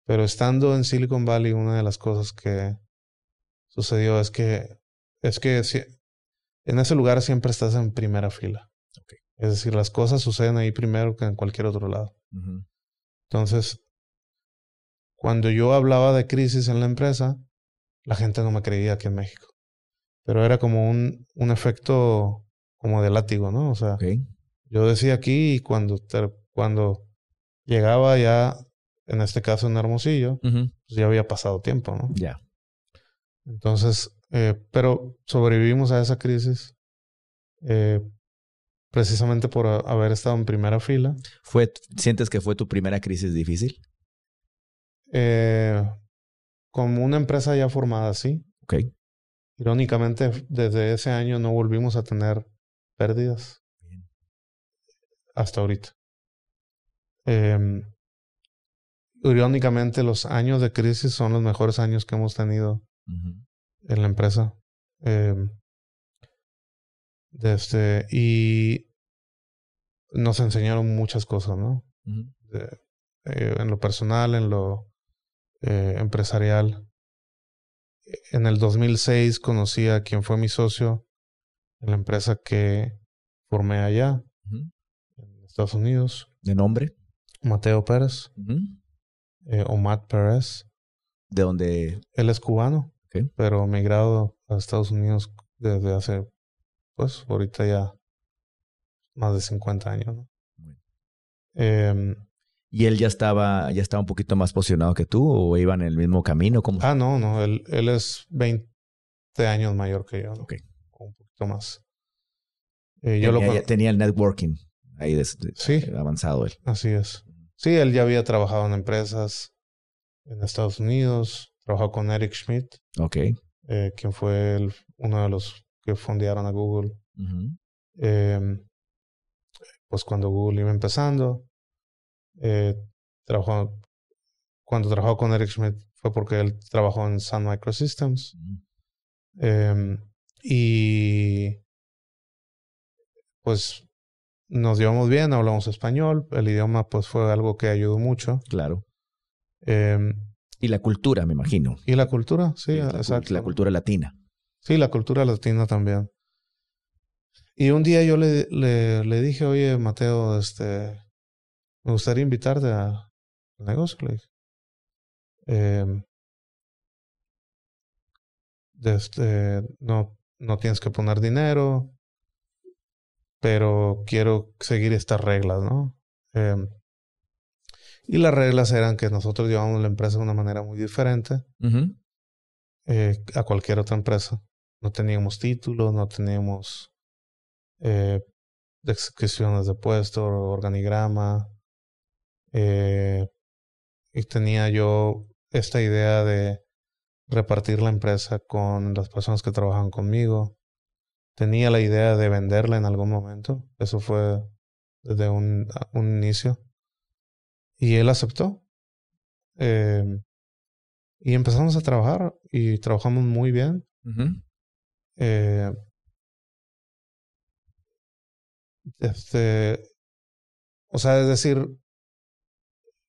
Pero estando en Silicon Valley, una de las cosas que sucedió es que, es que en ese lugar siempre estás en primera fila. Es decir, las cosas suceden ahí primero que en cualquier otro lado. Entonces, cuando yo hablaba de crisis en la empresa, la gente no me creía aquí en México. Pero era como un, un efecto como de látigo, ¿no? O sea, yo decía aquí y cuando, cuando llegaba ya en este caso en Hermosillo, pues ya había pasado tiempo, ¿no? Ya. Entonces, eh, pero sobrevivimos a esa crisis eh, precisamente por haber estado en primera fila. ¿Fue, ¿Sientes que fue tu primera crisis difícil? Eh, como una empresa ya formada, sí. Ok. Irónicamente, desde ese año no volvimos a tener pérdidas. Hasta ahorita. Eh, irónicamente, los años de crisis son los mejores años que hemos tenido en la empresa. Eh, este, y nos enseñaron muchas cosas, ¿no? eh, en lo personal, en lo eh, empresarial. En el 2006 conocí a quien fue mi socio en la empresa que formé allá, en Estados Unidos. ¿De nombre? Mateo Pérez. Eh, o Matt Pérez. ¿De dónde? Él es cubano, pero migrado a Estados Unidos desde hace, pues, ahorita ya más de 50 años. ¿no? Em, ¿Y él ya estaba, ya estaba un poquito más posicionado que tú o iban en el mismo camino? ¿Cómo? Ah, no, no. Él, él es 20 años mayor que yo. ¿no? Ok. Un poquito más. Eh, yo tenía, lo... tenía el networking ahí de, sí, avanzado él. Así es. Sí, él ya había trabajado en empresas en Estados Unidos. Trabajó con Eric Schmidt. Ok. Eh, quien fue el, uno de los que fundaron a Google. eh, pues cuando Google iba empezando. Eh, trabajó, cuando trabajó con Eric Schmidt fue porque él trabajó en Sun Microsystems. eh, y pues nos llevamos bien, hablamos español, el idioma pues fue algo que ayudó mucho. Claro. Eh, y la cultura, me imagino. Y la cultura, sí, la, exacto. La cultura latina. Sí, la cultura latina también. Y un día yo le, le, le dije, oye, Mateo, este, me gustaría invitarte a, al negocio. Le. Eh, este, no, no tienes que poner dinero, pero quiero seguir estas reglas, ¿no? Eh, y las reglas eran que nosotros llevamos la empresa de una manera muy diferente eh, a cualquier otra empresa. No teníamos títulos, no teníamos eh, descripciones de puesto, organigrama. Eh, y tenía yo esta idea de repartir la empresa con las personas que trabajan conmigo. Tenía la idea de venderla en algún momento. Eso fue desde un, un inicio. Y él aceptó. Eh, y empezamos a trabajar y trabajamos muy bien. eh, este, o sea, es decir,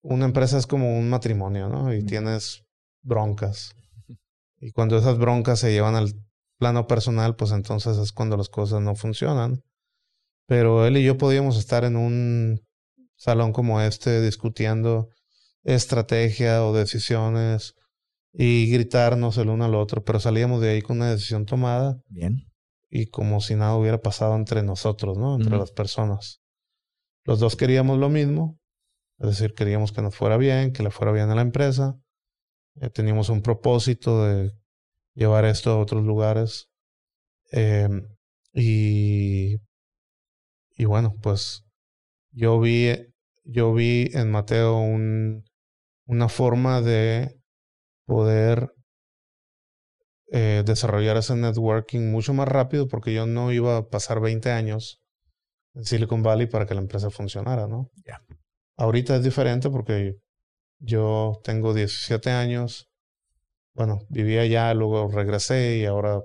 una empresa es como un matrimonio, ¿no? Y tienes broncas. Y cuando esas broncas se llevan al plano personal, pues entonces es cuando las cosas no funcionan. Pero él y yo podíamos estar en un salón como este discutiendo estrategia o decisiones y gritarnos el uno al otro, pero salíamos de ahí con una decisión tomada. Bien. Y como si nada hubiera pasado entre nosotros, ¿no? Entre las personas. Los dos queríamos lo mismo, es decir, queríamos que nos fuera bien, que le fuera bien a la empresa. Eh, teníamos un propósito de llevar esto a otros lugares. Eh, y, y bueno, pues yo vi, yo vi en Mateo un, una forma de poder eh, desarrollar ese networking mucho más rápido porque yo no iba a pasar 20 años en Silicon Valley para que la empresa funcionara, ¿no? Ya. Ahorita es diferente porque yo tengo 17 años. Bueno, vivía allá, luego regresé y ahora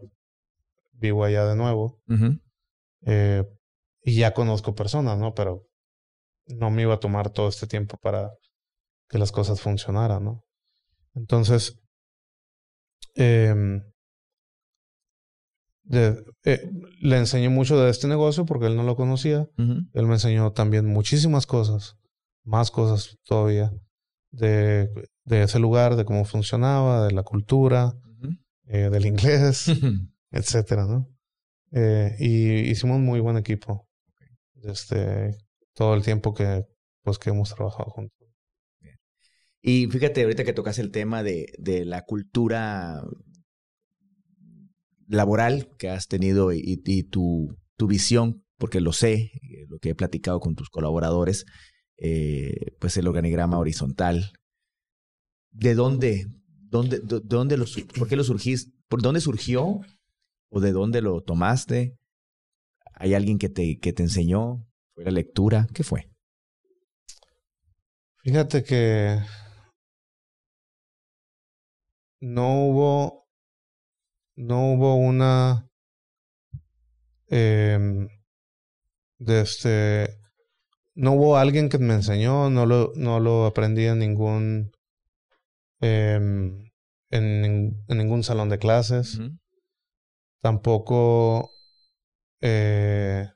vivo allá de nuevo. eh, y ya conozco personas, ¿no? Pero no me iba a tomar todo este tiempo para que las cosas funcionaran, ¿no? Entonces, eh, de, eh, le enseñé mucho de este negocio porque él no lo conocía. Uh -huh. Él me enseñó también muchísimas cosas, más cosas todavía, de, de ese lugar, de cómo funcionaba, de la cultura, Uh -huh. eh, del inglés, *laughs* etcétera, ¿no? Eh, y hicimos muy buen equipo. Este, todo el tiempo que, pues, que hemos trabajado juntos. Y fíjate, ahorita que tocas el tema de, de la cultura laboral que has tenido y, tu, tu, visión, porque lo sé, eh, lo que he platicado con tus colaboradores, eh, pues el organigrama horizontal. ¿De dónde? ¿Dónde, dónde lo, ¿Por qué lo surgiste? ¿Por dónde surgió? ¿O de dónde lo tomaste? ¿Hay alguien que te, que te enseñó? ¿Fue la lectura? ¿Qué fue? Fíjate que no hubo, no hubo una, eh, de este, no hubo alguien que me enseñó, no lo, no lo aprendí en ningún, eh, en, en, ningún salón de clases. Tampoco eh,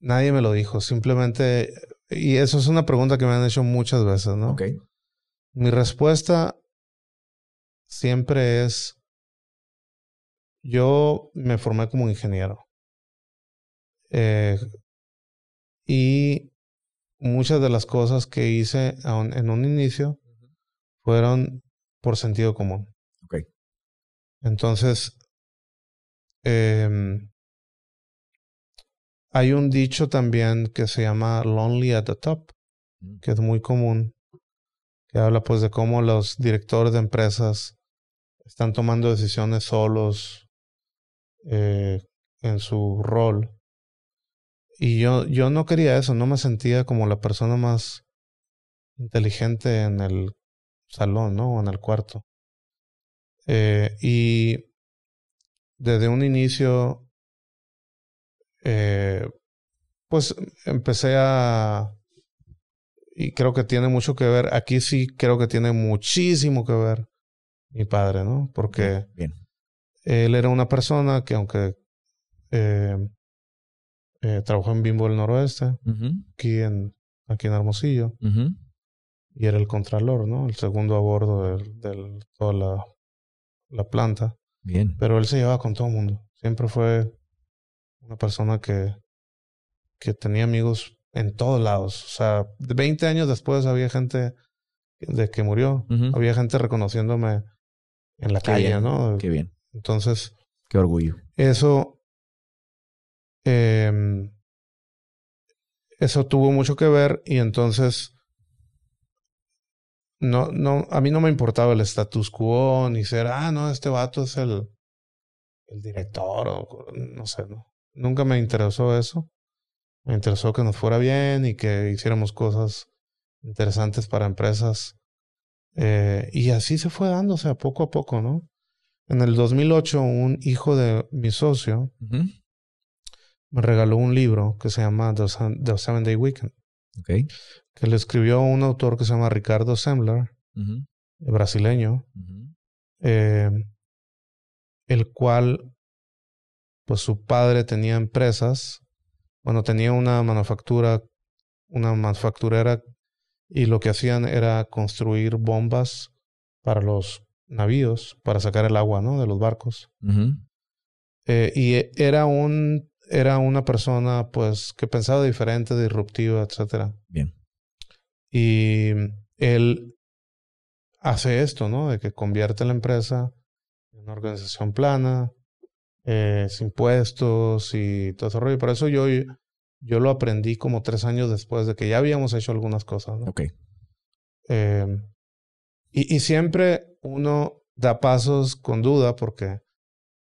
nadie me lo dijo. Simplemente, y eso es una pregunta que me han hecho muchas veces, ¿no? Mi respuesta siempre es, yo me formé como ingeniero. Eh, y muchas de las cosas que hice en un inicio fueron por sentido común. Okay. Entonces, eh, hay un dicho también que se llama lonely at the top, mm. que es muy común, que habla pues de cómo los directores de empresas están tomando decisiones solos eh, en su rol. Y yo, yo no quería eso, no me sentía como la persona más inteligente en el salón, ¿no? O en el cuarto. Eh, y desde un inicio, eh, pues empecé a... Y creo que tiene mucho que ver, aquí sí creo que tiene muchísimo que ver mi padre, ¿no? Porque Bien. él era una persona que aunque eh, eh, trabajó en Bimbo del Noroeste, aquí, en, aquí en Hermosillo, y era el contralor, ¿no? El segundo a bordo de, toda la, la, planta. Bien. Pero él se llevaba con todo el mundo. Siempre fue una persona que, que tenía amigos en todos lados. O sea, 20 años después había gente de que murió, había gente reconociéndome en la calle, ¿no? Qué bien. Entonces. Qué orgullo. Eso. Eh, eso tuvo mucho que ver y entonces. No, no, a mí no me importaba el status quo ni ser, ah, no, este vato es el, el director o no sé, no. Nunca me interesó eso. Me interesó que nos fuera bien y que hiciéramos cosas interesantes para empresas eh, y así se fue dándose poco a poco, ¿no? En el 2008, un hijo de mi socio me regaló un libro que se llama The, Seven Day Weekend. Okay. Que le escribió un autor que se llama Ricardo Sembler, brasileño, eh, el cual, pues su padre tenía empresas, bueno, tenía una manufactura, una manufacturera y lo que hacían era construir bombas para los navíos, para sacar el agua, ¿no? De los barcos. Eh, y era un era una persona, pues, que pensaba diferente, disruptiva, etcétera. Bien. Y él hace esto, ¿no? De que convierte la empresa en una organización plana, eh, sin impuestos y todo ese rollo. Por eso yo yo lo aprendí como tres años después de que ya habíamos hecho algunas cosas. ¿no? Ok. Eh, y, y, siempre uno da pasos con duda porque,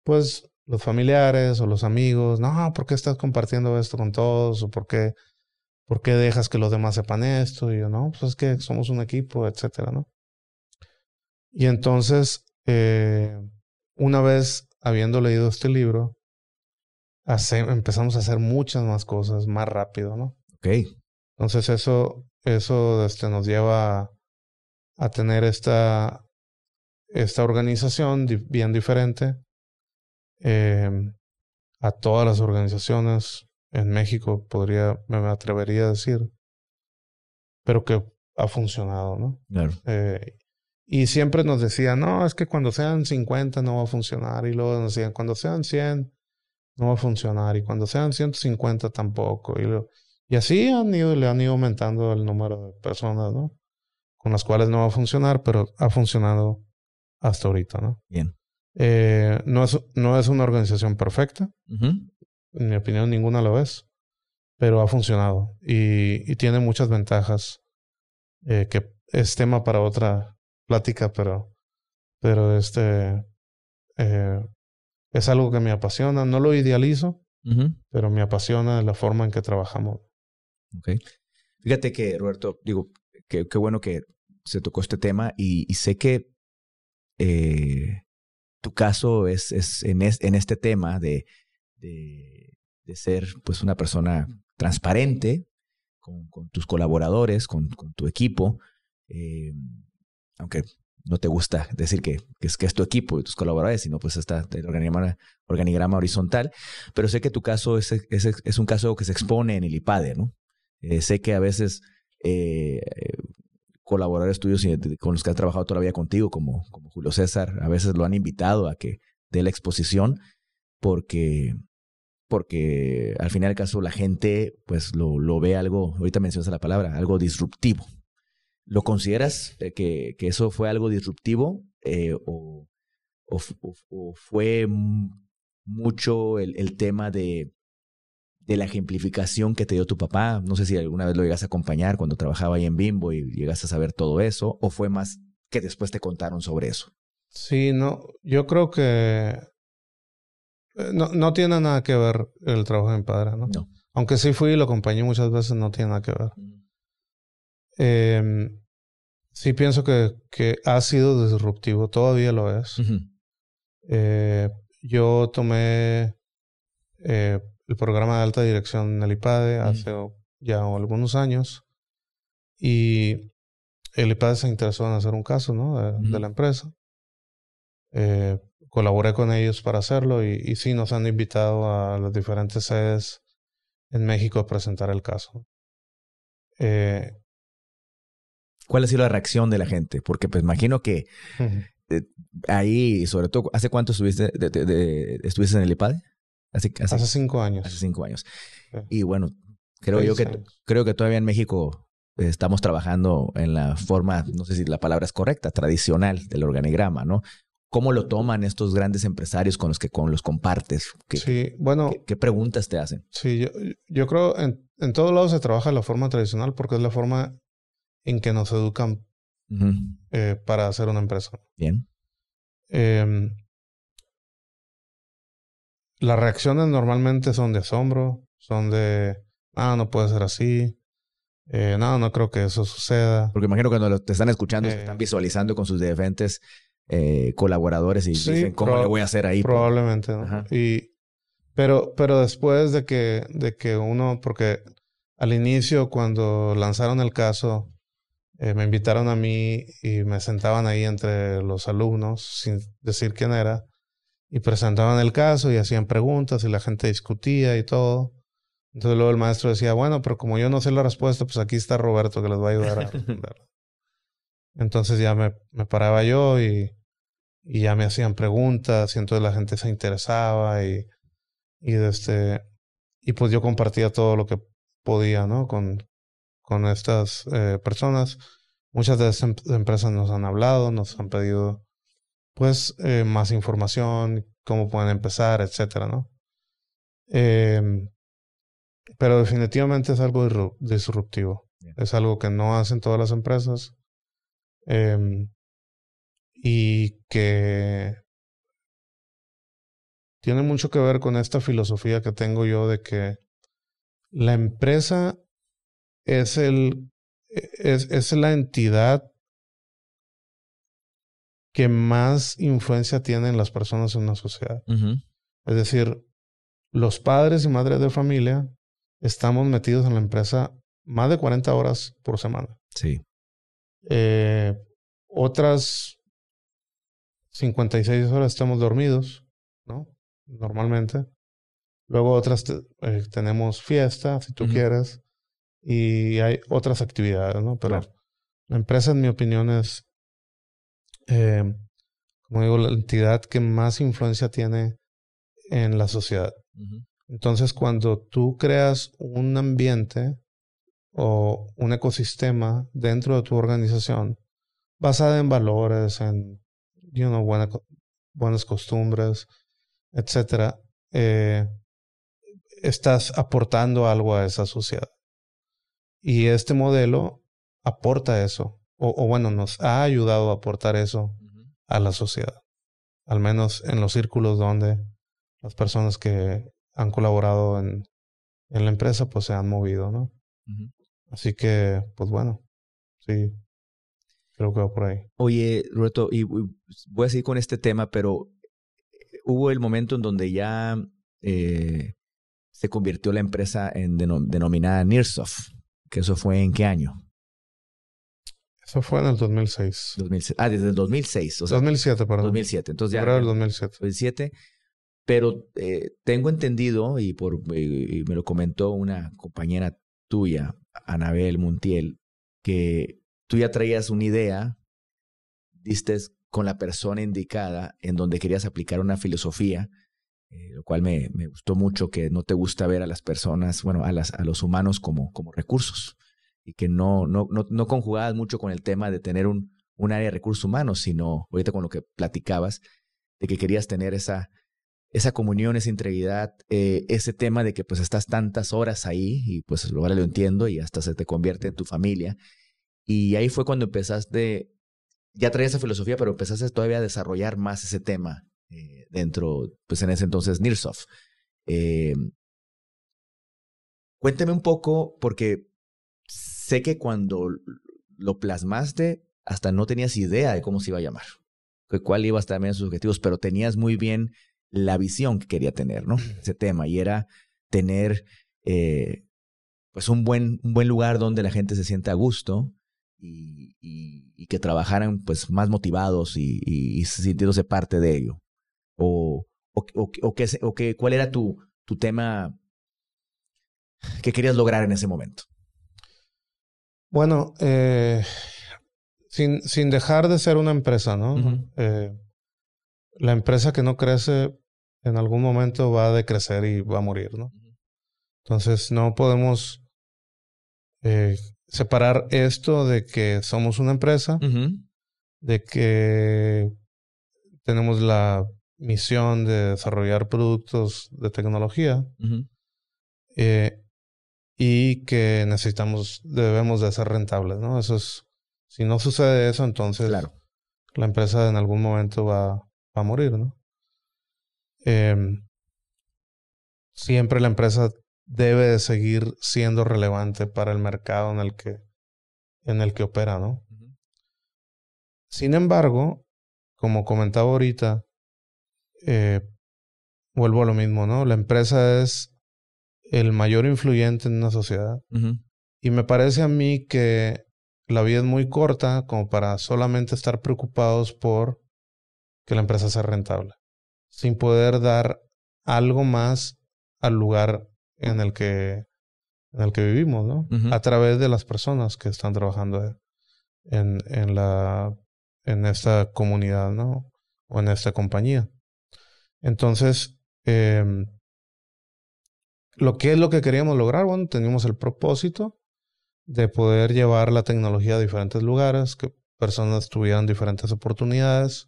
pues, los familiares o los amigos, no, ¿por qué estás compartiendo esto con todos? ¿O por qué, por qué dejas que los demás sepan esto? Y yo, no, pues es que somos un equipo, etcétera, ¿no? Y entonces, eh, una vez habiendo leído este libro, empezamos a hacer muchas más cosas más rápido, ¿no? Ok. Entonces eso, eso este, nos lleva a, tener esta, esta organización bien diferente em, a todas las organizaciones en México, podría, me atrevería a decir, pero que ha funcionado, ¿no? Claro. Eh, y siempre nos decían, no, es que cuando sean 50 no va a funcionar. Y luego nos decían, cuando sean 100 no va a funcionar. Y cuando sean 150 tampoco. Y, y así han ido, le han ido aumentando el número de personas, ¿no? con las cuales no va a funcionar, pero ha funcionado hasta ahorita, ¿no? Bien. Eh, no, es, no es una organización perfecta. En mi opinión, ninguna lo es. Pero ha funcionado. Y, y tiene muchas ventajas. Eh, que es tema para otra plática, pero, pero este eh, es algo que me apasiona. No lo idealizo, pero me apasiona la forma en que trabajamos. Okay. Fíjate que, Roberto, digo, qué bueno que se tocó este tema y, sé que eh, tu caso es, es, en, en, este tema de, de, ser pues una persona transparente con, con tus colaboradores, con, con tu equipo, eh, aunque no te gusta decir que, es, que es tu equipo y tus colaboradores, sino pues está el organigrama, horizontal, pero sé que tu caso es, es, es, un caso que se expone en el IPADE, ¿no? Eh, sé que a veces eh, colaboradores tuyos con los que has trabajado todavía contigo, como, Julio César, a veces lo han invitado a que dé la exposición porque, porque al final del caso la gente pues lo, lo ve algo, ahorita mencionas la palabra, algo disruptivo. ¿Lo consideras eh, que, que eso fue algo disruptivo eh, o, o, fue mucho el, el tema de, de la ejemplificación que te dio tu papá. No sé si alguna vez lo llegas a acompañar cuando trabajaba ahí en Bimbo y llegaste a saber todo eso, o fue más que después te contaron sobre eso. Sí, no, yo creo que eh, no, no tiene nada que ver el trabajo de mi padre, ¿no? no. Aunque sí fui y lo acompañé muchas veces, no tiene nada que ver. Eh, sí pienso que, que, ha sido disruptivo, todavía lo es. eh, yo tomé eh, el programa de alta dirección en el IPADE hace ya algunos años. Y el IPADE se interesó en hacer un caso ¿no? de, la empresa. Eh, colaboré con ellos para hacerlo y, y, sí nos han invitado a las diferentes sedes en México a presentar el caso. Eh, ¿Cuál ha sido la reacción de la gente? Porque pues imagino que eh, ahí, sobre todo, ¿hace cuánto estuviste, estuviste en el IPADE? Hace, cinco años. Hace cinco años. Y bueno, creo yo que, creo que todavía en México estamos trabajando en la forma, no sé si la palabra es correcta, tradicional del organigrama, ¿no? ¿Cómo lo toman estos grandes empresarios con los que con los compartes? ¿Qué, sí, bueno. ¿qué, preguntas te hacen? Sí, yo, yo creo en, en todos lados se trabaja la forma tradicional porque es la forma en que nos educan eh, para hacer una empresa. Bien. Eh, las reacciones normalmente son de asombro, son de, ah, no puede ser así, eh, no, no creo que eso suceda. Porque imagino que cuando te están escuchando, se están eh, visualizando con sus diferentes eh, colaboradores y dicen, ¿cómo le voy a hacer ahí? Probablemente, ¿no? Y, pero, pero después de que, de que uno, porque al inicio, cuando lanzaron el caso, eh, me invitaron a mí y me sentaban ahí entre los alumnos sin decir quién era y presentaban el caso y hacían preguntas y la gente discutía y todo. Entonces luego el maestro decía, bueno, pero como yo no sé la respuesta, pues aquí está Roberto que les va a ayudar a *laughs* entonces ya me, me paraba yo y, y, ya me hacían preguntas y entonces la gente se interesaba y, y, este, y pues yo compartía todo lo que podía, ¿no? Con, con estas eh, personas. Muchas de estas em-, empresas nos han hablado, nos han pedido pues eh, más información, cómo pueden empezar, etcétera, ¿no? Eh, pero definitivamente es algo disruptivo. Es algo que no hacen todas las empresas. Eh, y que tiene mucho que ver con esta filosofía que tengo yo de que la empresa es el es, es la entidad que más influencia tienen las personas en una sociedad. Es decir, los padres y madres de familia estamos metidos en la empresa más de 40 horas por semana. Sí. Eh, otras 56 horas estamos dormidos, ¿no? Normalmente. Luego otras eh, tenemos fiesta, si tú quieres, y hay otras actividades, ¿no? Pero la empresa, en mi opinión, es eh, como digo, la entidad que más influencia tiene en la sociedad. Entonces, cuando tú creas un ambiente o un ecosistema dentro de tu organización basada en valores, en you know, buenas costumbres, etcétera, eh, estás aportando algo a esa sociedad. Y este modelo aporta eso, o, bueno, nos ha ayudado a aportar eso a la sociedad, al menos en los círculos donde las personas que han colaborado en, en la empresa pues se han movido, ¿no? Así que, pues bueno, sí, creo que va por ahí. Oye, Roberto, y voy a seguir con este tema, pero eh, hubo el momento en donde ya eh, se convirtió la empresa en denominada Nearsoft, que eso fue en qué año? Eso fue en el 2006. Ah, desde el 2006. O sea, 2007, perdón. 2007. Entonces ya. Era el 2007. 2007. Pero eh, tengo entendido, y, por, y me lo comentó una compañera tuya, Anabel Montiel, que tú ya traías una idea, diste con la persona indicada en donde querías aplicar una filosofía, eh, lo cual me, me, gustó mucho, que no te gusta ver a las personas, bueno, a, las, a los humanos como, como recursos y que no, no, no, no conjugabas mucho con el tema de tener un, un área de recursos humanos, sino ahorita con lo que platicabas, de que querías tener esa, esa comunión, esa integridad, eh, ese tema de que pues estás tantas horas ahí y pues ahora lo entiendo y hasta se te convierte en tu familia. Y ahí fue cuando empezaste, ya traías esa filosofía, pero empezaste todavía a desarrollar más ese tema eh, dentro, pues en ese entonces, Nearsoft. Eh, cuénteme un poco, porque sé que cuando lo plasmaste, hasta no tenías idea de cómo se iba a llamar, cuál iba a estar también sus objetivos, pero tenías muy bien la visión que quería tener, ¿no? Ese tema, y era tener eh, pues un buen, un buen lugar donde la gente se sienta a gusto y, y, que trabajaran pues más motivados y, y, sintiéndose parte de ello. O, o, o, o, qué, o qué, cuál era tu, tu tema que querías lograr en ese momento. Bueno, eh, sin, sin dejar de ser una empresa, ¿no? eh, la empresa que no crece en algún momento va a decrecer y va a morir, ¿no? Entonces no podemos eh, separar esto de que somos una empresa, de que tenemos la misión de desarrollar productos de tecnología eh, y que necesitamos, debemos de ser rentables, ¿no? Eso es, si no sucede eso, entonces la empresa en algún momento va, a morir, ¿no? Em, siempre la empresa debe de seguir siendo relevante para el mercado en el que, en el que opera, ¿no? Sin embargo, como comentaba ahorita, eh, vuelvo a lo mismo, ¿no? La empresa es el mayor influyente en una sociedad. Y me parece a mí que la vida es muy corta como para solamente estar preocupados por que la empresa sea rentable, sin poder dar algo más al lugar en el que, en el que vivimos, ¿no? A través de las personas que están trabajando en, en, la, en esta comunidad, ¿no? O en esta compañía. Entonces, em, lo que es lo que queríamos lograr, bueno, teníamos el propósito de poder llevar la tecnología a diferentes lugares, que personas tuvieran diferentes oportunidades,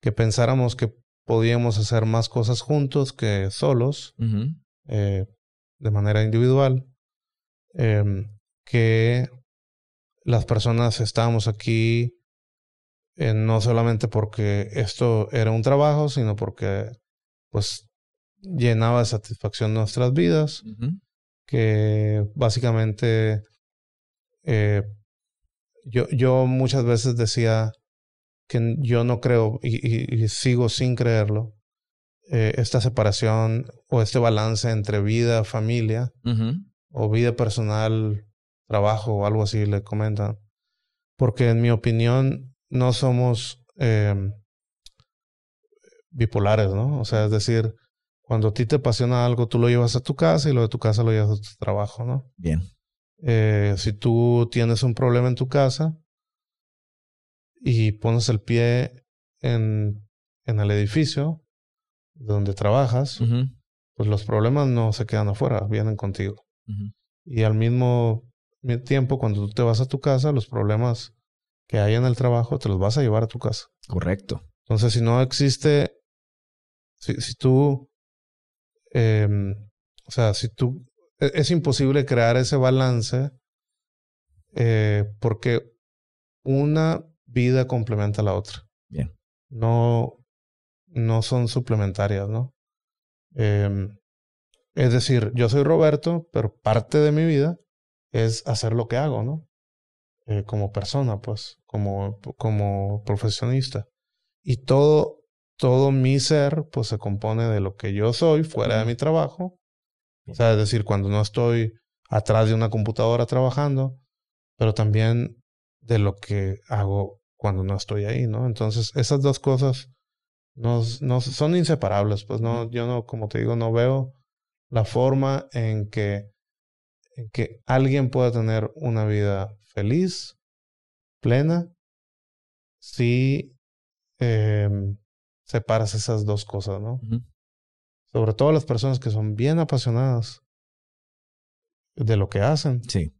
que pensáramos que podíamos hacer más cosas juntos que solos, eh, de manera individual, em, que las personas estábamos aquí eh, no solamente porque esto era un trabajo, sino porque pues llenaba de satisfacción nuestras vidas, que básicamente eh, yo, yo muchas veces decía, que yo no creo y, sigo sin creerlo, eh, esta separación o este balance entre vida, familia o vida personal, trabajo o algo así le comentan. Porque en mi opinión no somos em, bipolares, ¿no? O sea, es decir, cuando a ti te apasiona algo, tú lo llevas a tu casa y lo de tu casa lo llevas a tu trabajo, ¿no? Bien. Eh, si tú tienes un problema en tu casa, y pones el pie en, en el edificio donde trabajas, pues los problemas no se quedan afuera, vienen contigo. Y al mismo, tiempo, cuando tú te vas a tu casa, los problemas que hay en el trabajo te los vas a llevar a tu casa. Correcto. Entonces, si no existe, si, si tú, em, o sea, si tú, e, es, imposible crear ese balance eh, porque una vida complementa a la otra. Bien. No, no son suplementarias, ¿no? Em, es decir, yo soy Roberto, pero parte de mi vida es hacer lo que hago, ¿no? Eh, como persona, pues, como, como profesionista. Y todo, todo mi ser, pues, se compone de lo que yo soy fuera de mi trabajo. O sea, es decir, cuando no estoy atrás de una computadora trabajando, pero también de lo que hago cuando no estoy ahí, ¿no? Entonces, esas dos cosas no, no son inseparables, pues no, yo no, como te digo, no veo la forma en que, en que alguien pueda tener una vida feliz, plena, si eh, separas esas dos cosas, ¿no? Sobre todo las personas que son bien apasionadas de lo que hacen. Sí.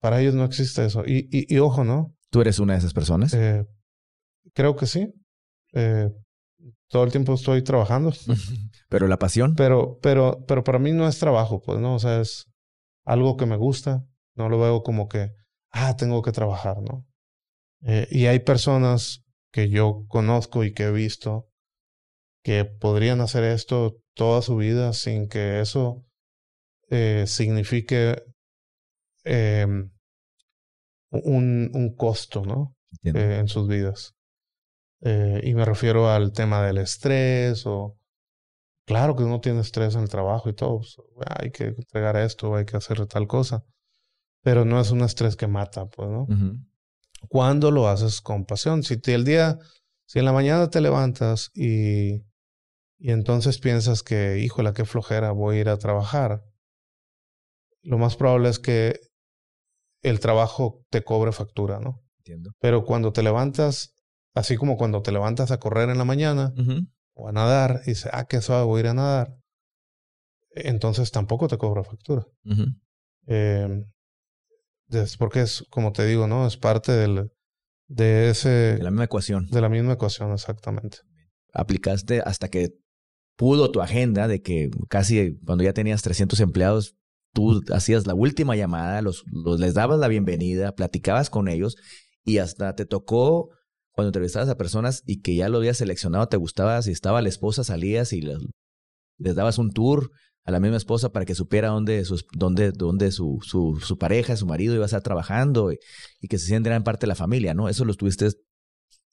Para ellos no existe eso. Y, y, ojo, ¿no? ¿Tú eres una de esas personas? Eh, creo que sí. Eh, todo el tiempo estoy trabajando. *laughs* pero la pasión. Pero, pero, pero para mí no es trabajo, pues, ¿no? O sea, es algo que me gusta. No lo veo como que, ah, tengo que trabajar, ¿no? Eh, y hay personas que yo conozco y que he visto que podrían hacer esto toda su vida sin que eso signifique eh, un, un, costo, ¿no? Eh, en sus vidas. Eh, y me refiero al tema del estrés o... Claro que uno tiene estrés en el trabajo y todo. Pues, hay que entregar esto, hay que hacer tal cosa. Pero no es un estrés que mata, pues, ¿no? Cuando lo haces con pasión. Si el día, si en la mañana te levantas y, y entonces piensas que, híjole, qué flojera, voy a ir a trabajar, lo más probable es que el trabajo te cobre factura, ¿no? Entiendo. Pero cuando te levantas, así como cuando te levantas a correr en la mañana o a nadar y dices, ah, qué suave, voy a ir a nadar, entonces tampoco te cobra factura. eh, porque es, como te digo, ¿no? Es parte del, de ese... De la misma ecuación. De la misma ecuación, exactamente. Aplicaste hasta que pudo tu agenda de que casi cuando ya tenías 300 empleados, tú hacías la última llamada, los, los, les dabas la bienvenida, platicabas con ellos y hasta te tocó cuando entrevistabas a personas y que ya lo habías seleccionado, te gustaba, si estaba la esposa, salías y les, les dabas un tour a la misma esposa para que supiera dónde, sus, dónde, dónde su, su, su, pareja, su marido iba a estar trabajando y, que se sientan parte de la familia, ¿no? Eso lo estuviste.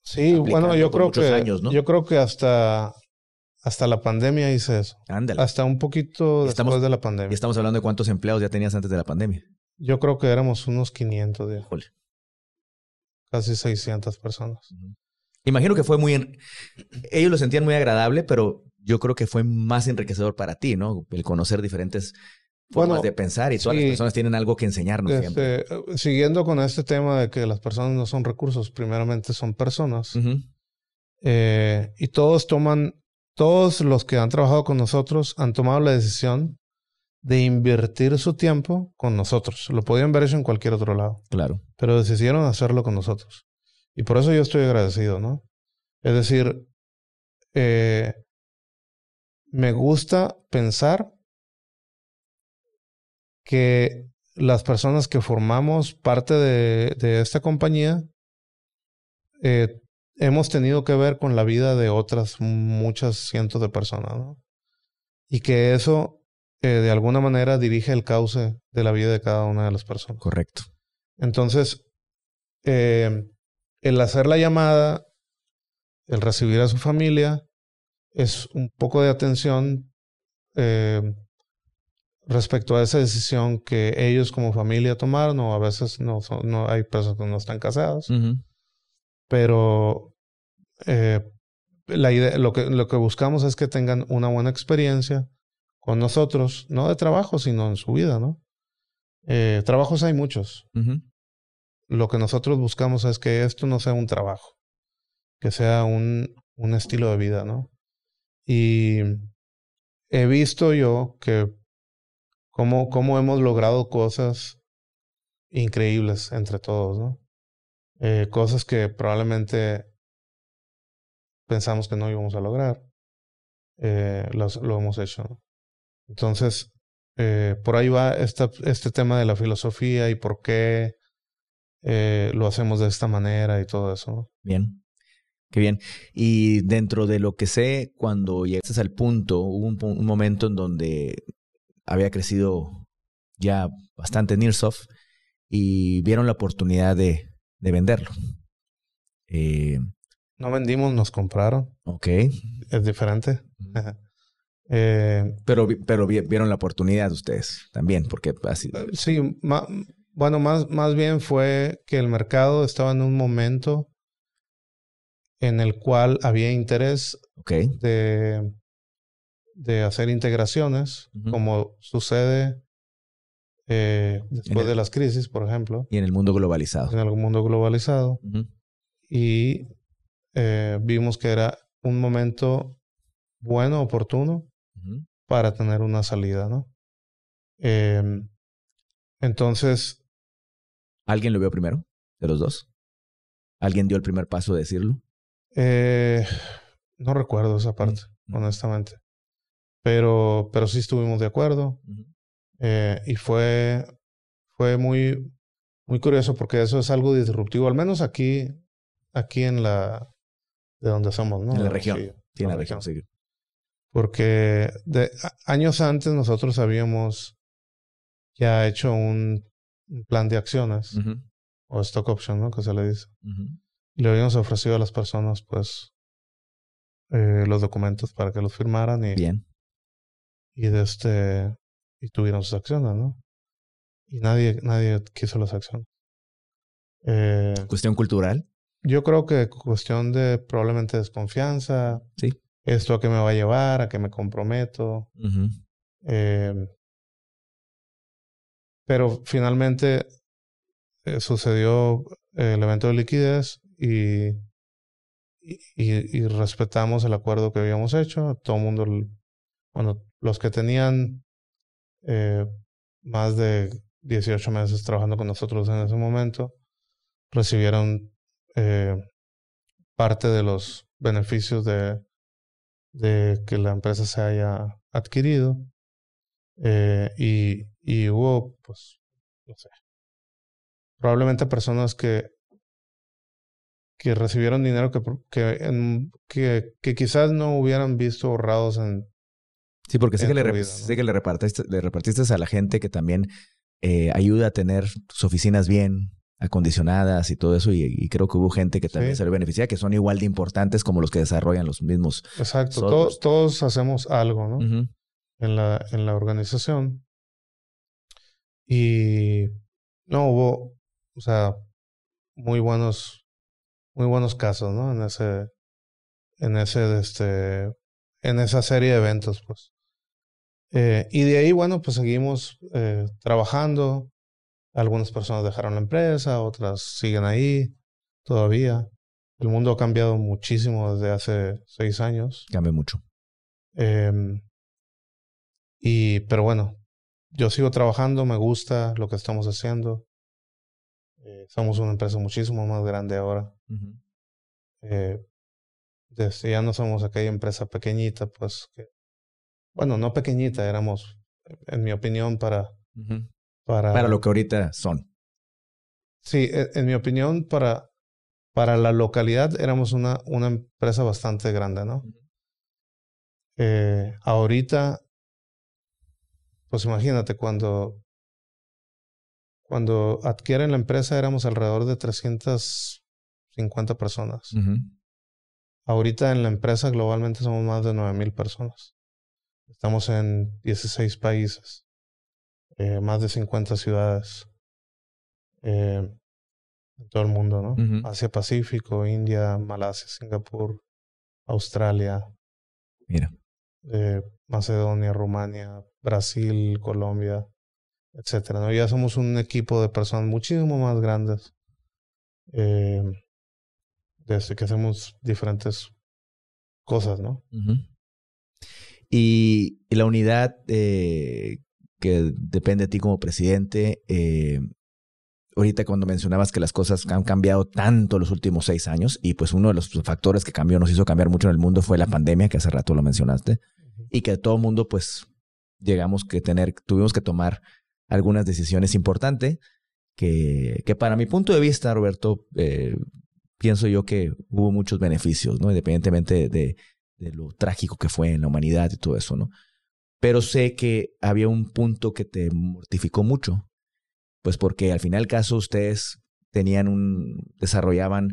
Sí, bueno, yo creo que años, ¿no? yo creo que hasta hasta la pandemia hice eso. Ándale. Hasta un poquito después de la pandemia. Y estamos hablando de cuántos empleados ya tenías antes de la pandemia. Yo creo que éramos unos 500 ya. Casi 600 personas. Imagino que fue muy... Ellos lo sentían muy agradable, pero yo creo que fue más enriquecedor para ti, ¿no? El conocer diferentes formas de pensar y todas las personas tienen algo que enseñarnos este, Siguiendo con este tema de que las personas no son recursos, primeramente son personas. Eh, y todos toman todos los que han trabajado con nosotros han tomado la decisión de invertir su tiempo con nosotros. Lo podían ver eso en cualquier otro lado. Claro. Pero decidieron hacerlo con nosotros. Y por eso yo estoy agradecido, ¿no? Es decir, eh, me gusta pensar que las personas que formamos parte de, de esta compañía eh, hemos tenido que ver con la vida de otras muchas cientos de personas, ¿no? Y que eso eh, de alguna manera dirige el cauce de la vida de cada una de las personas. Correcto. Entonces, eh, el hacer la llamada, el recibir a su familia, es un poco de atención eh, respecto a esa decisión que ellos como familia tomaron, o a veces no, no hay personas que no están casadas. Pero eh, la idea, lo, que, lo que buscamos es que tengan una buena experiencia con nosotros, no de trabajo, sino en su vida, ¿no? Eh, trabajos hay muchos. Lo que nosotros buscamos es que esto no sea un trabajo, que sea un, un estilo de vida, ¿no? Y he visto yo que cómo, cómo hemos logrado cosas increíbles entre todos, ¿no? Eh, cosas que probablemente pensamos que no íbamos a lograr, eh, lo hemos hecho. Entonces, eh, por ahí va esta, este tema de la filosofía y por qué lo hacemos de esta manera y todo eso. Bien. Qué bien. Y dentro de lo que sé, cuando llegaste al punto, hubo un, momento en donde había crecido ya bastante Nearsoft y vieron la oportunidad de, de venderlo. Eh, no vendimos, nos compraron. Ok. Es diferente. Eh, pero, pero vieron la oportunidad ustedes también, porque así. Eh, sí, bueno, más, más bien fue que el mercado estaba en un momento en el cual había interés de, de hacer integraciones, como sucede eh, después de las crisis, por ejemplo. Y en el mundo globalizado. En el mundo globalizado. Y vimos que era un momento bueno, oportuno, para tener una salida, ¿no? Em, entonces. ¿Alguien lo vio primero de los dos? ¿Alguien dio el primer paso de decirlo? Eh, no recuerdo esa parte, honestamente. Pero, pero sí estuvimos de acuerdo. Eh, y fue, fue muy, muy curioso porque eso es algo disruptivo, al menos aquí, aquí en la, de donde somos, ¿no? En la región. Sí, en la, región, sí. Porque de, años antes nosotros habíamos ya hecho un, plan de acciones o stock option, ¿no? Que se le dice. Y le habíamos ofrecido a las personas, pues, eh, los documentos para que los firmaran y. Bien. Y de este. Y tuvieron sus acciones, ¿no? Y nadie, nadie quiso las acciones. Eh, ¿Cuestión cultural? Yo creo que cuestión de probablemente desconfianza. Sí esto a qué me va a llevar, a qué me comprometo. Em, pero finalmente eh, sucedió el evento de liquidez y, y, respetamos el acuerdo que habíamos hecho. Todo el mundo, bueno, los que tenían eh, más de 18 meses trabajando con nosotros en ese momento, recibieron eh, parte de los beneficios de, de que la empresa se haya adquirido eh, y, y hubo, pues, no sé, probablemente personas que que recibieron dinero que, que, que, que, quizás no hubieran visto ahorrados en... Sí, porque sé, que le, que le repartiste, le repartiste a la gente que también eh, ayuda a tener sus oficinas bien, acondicionadas y todo eso, y, creo que hubo gente que también se le beneficia, que son igual de importantes como los que desarrollan los mismos. Exacto, todos, todos hacemos algo, ¿no? en, la, en la organización. Y no hubo, o sea, muy buenos, muy buenos casos, ¿no? En ese, en ese, este, en esa serie de eventos, pues. Eh, y de ahí, bueno, pues seguimos eh, trabajando, algunas personas dejaron la empresa, otras siguen ahí todavía. El mundo ha cambiado muchísimo desde hace seis años. Cambia mucho. Em, y, pero bueno, yo sigo trabajando, me gusta lo que estamos haciendo. Eh, somos una empresa muchísimo más grande ahora. Eh, desde ya no somos aquella empresa pequeñita, pues que, bueno, no pequeñita, éramos, en mi opinión, para para, lo que ahorita son. Sí, e, en, mi opinión, para, para la localidad éramos una, una empresa bastante grande, ¿no? Eh, ahorita, pues imagínate, cuando, cuando adquieren la empresa éramos alrededor de 350 personas. Ahorita en la empresa globalmente somos más de 9.000 personas. Estamos en 16 países. Eh, más de 50 ciudades eh, en todo el mundo, ¿no? Asia Pacífico, India, Malasia, Singapur, Australia. Mira. Eh, Macedonia, Rumania, Brasil, Colombia, etcétera. ¿no? Ya somos un equipo de personas muchísimo más grandes. Desde que hacemos diferentes cosas, ¿no? y, la unidad que depende de ti como presidente, eh, ahorita cuando mencionabas que las cosas han cambiado tanto los últimos seis años y pues uno de los factores que cambió, nos hizo cambiar mucho en el mundo fue la pandemia, que hace rato lo mencionaste, y que todo el mundo pues llegamos que tener, tuvimos que tomar algunas decisiones importantes que, que para mi punto de vista, Roberto, eh, pienso yo que hubo muchos beneficios, ¿no? Independientemente de, de lo trágico que fue en la humanidad y todo eso, ¿no? Pero sé que había un punto que te mortificó mucho, pues porque al final caso ustedes tenían un, desarrollaban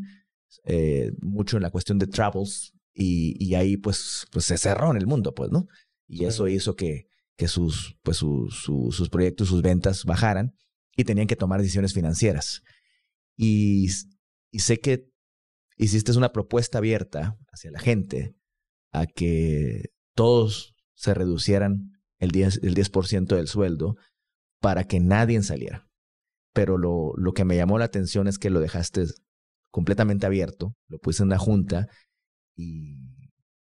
eh, mucho en la cuestión de travels y, y ahí pues, pues se cerró en el mundo, pues, ¿no? Y eso hizo que, que sus, pues sus, sus proyectos, sus ventas bajaran y tenían que tomar decisiones financieras. Y, y sé que hiciste una propuesta abierta hacia la gente a que todos se reducieran el 10%, el 10 del sueldo para que nadie saliera. Pero lo, que me llamó la atención es que lo dejaste completamente abierto, lo puse en la junta y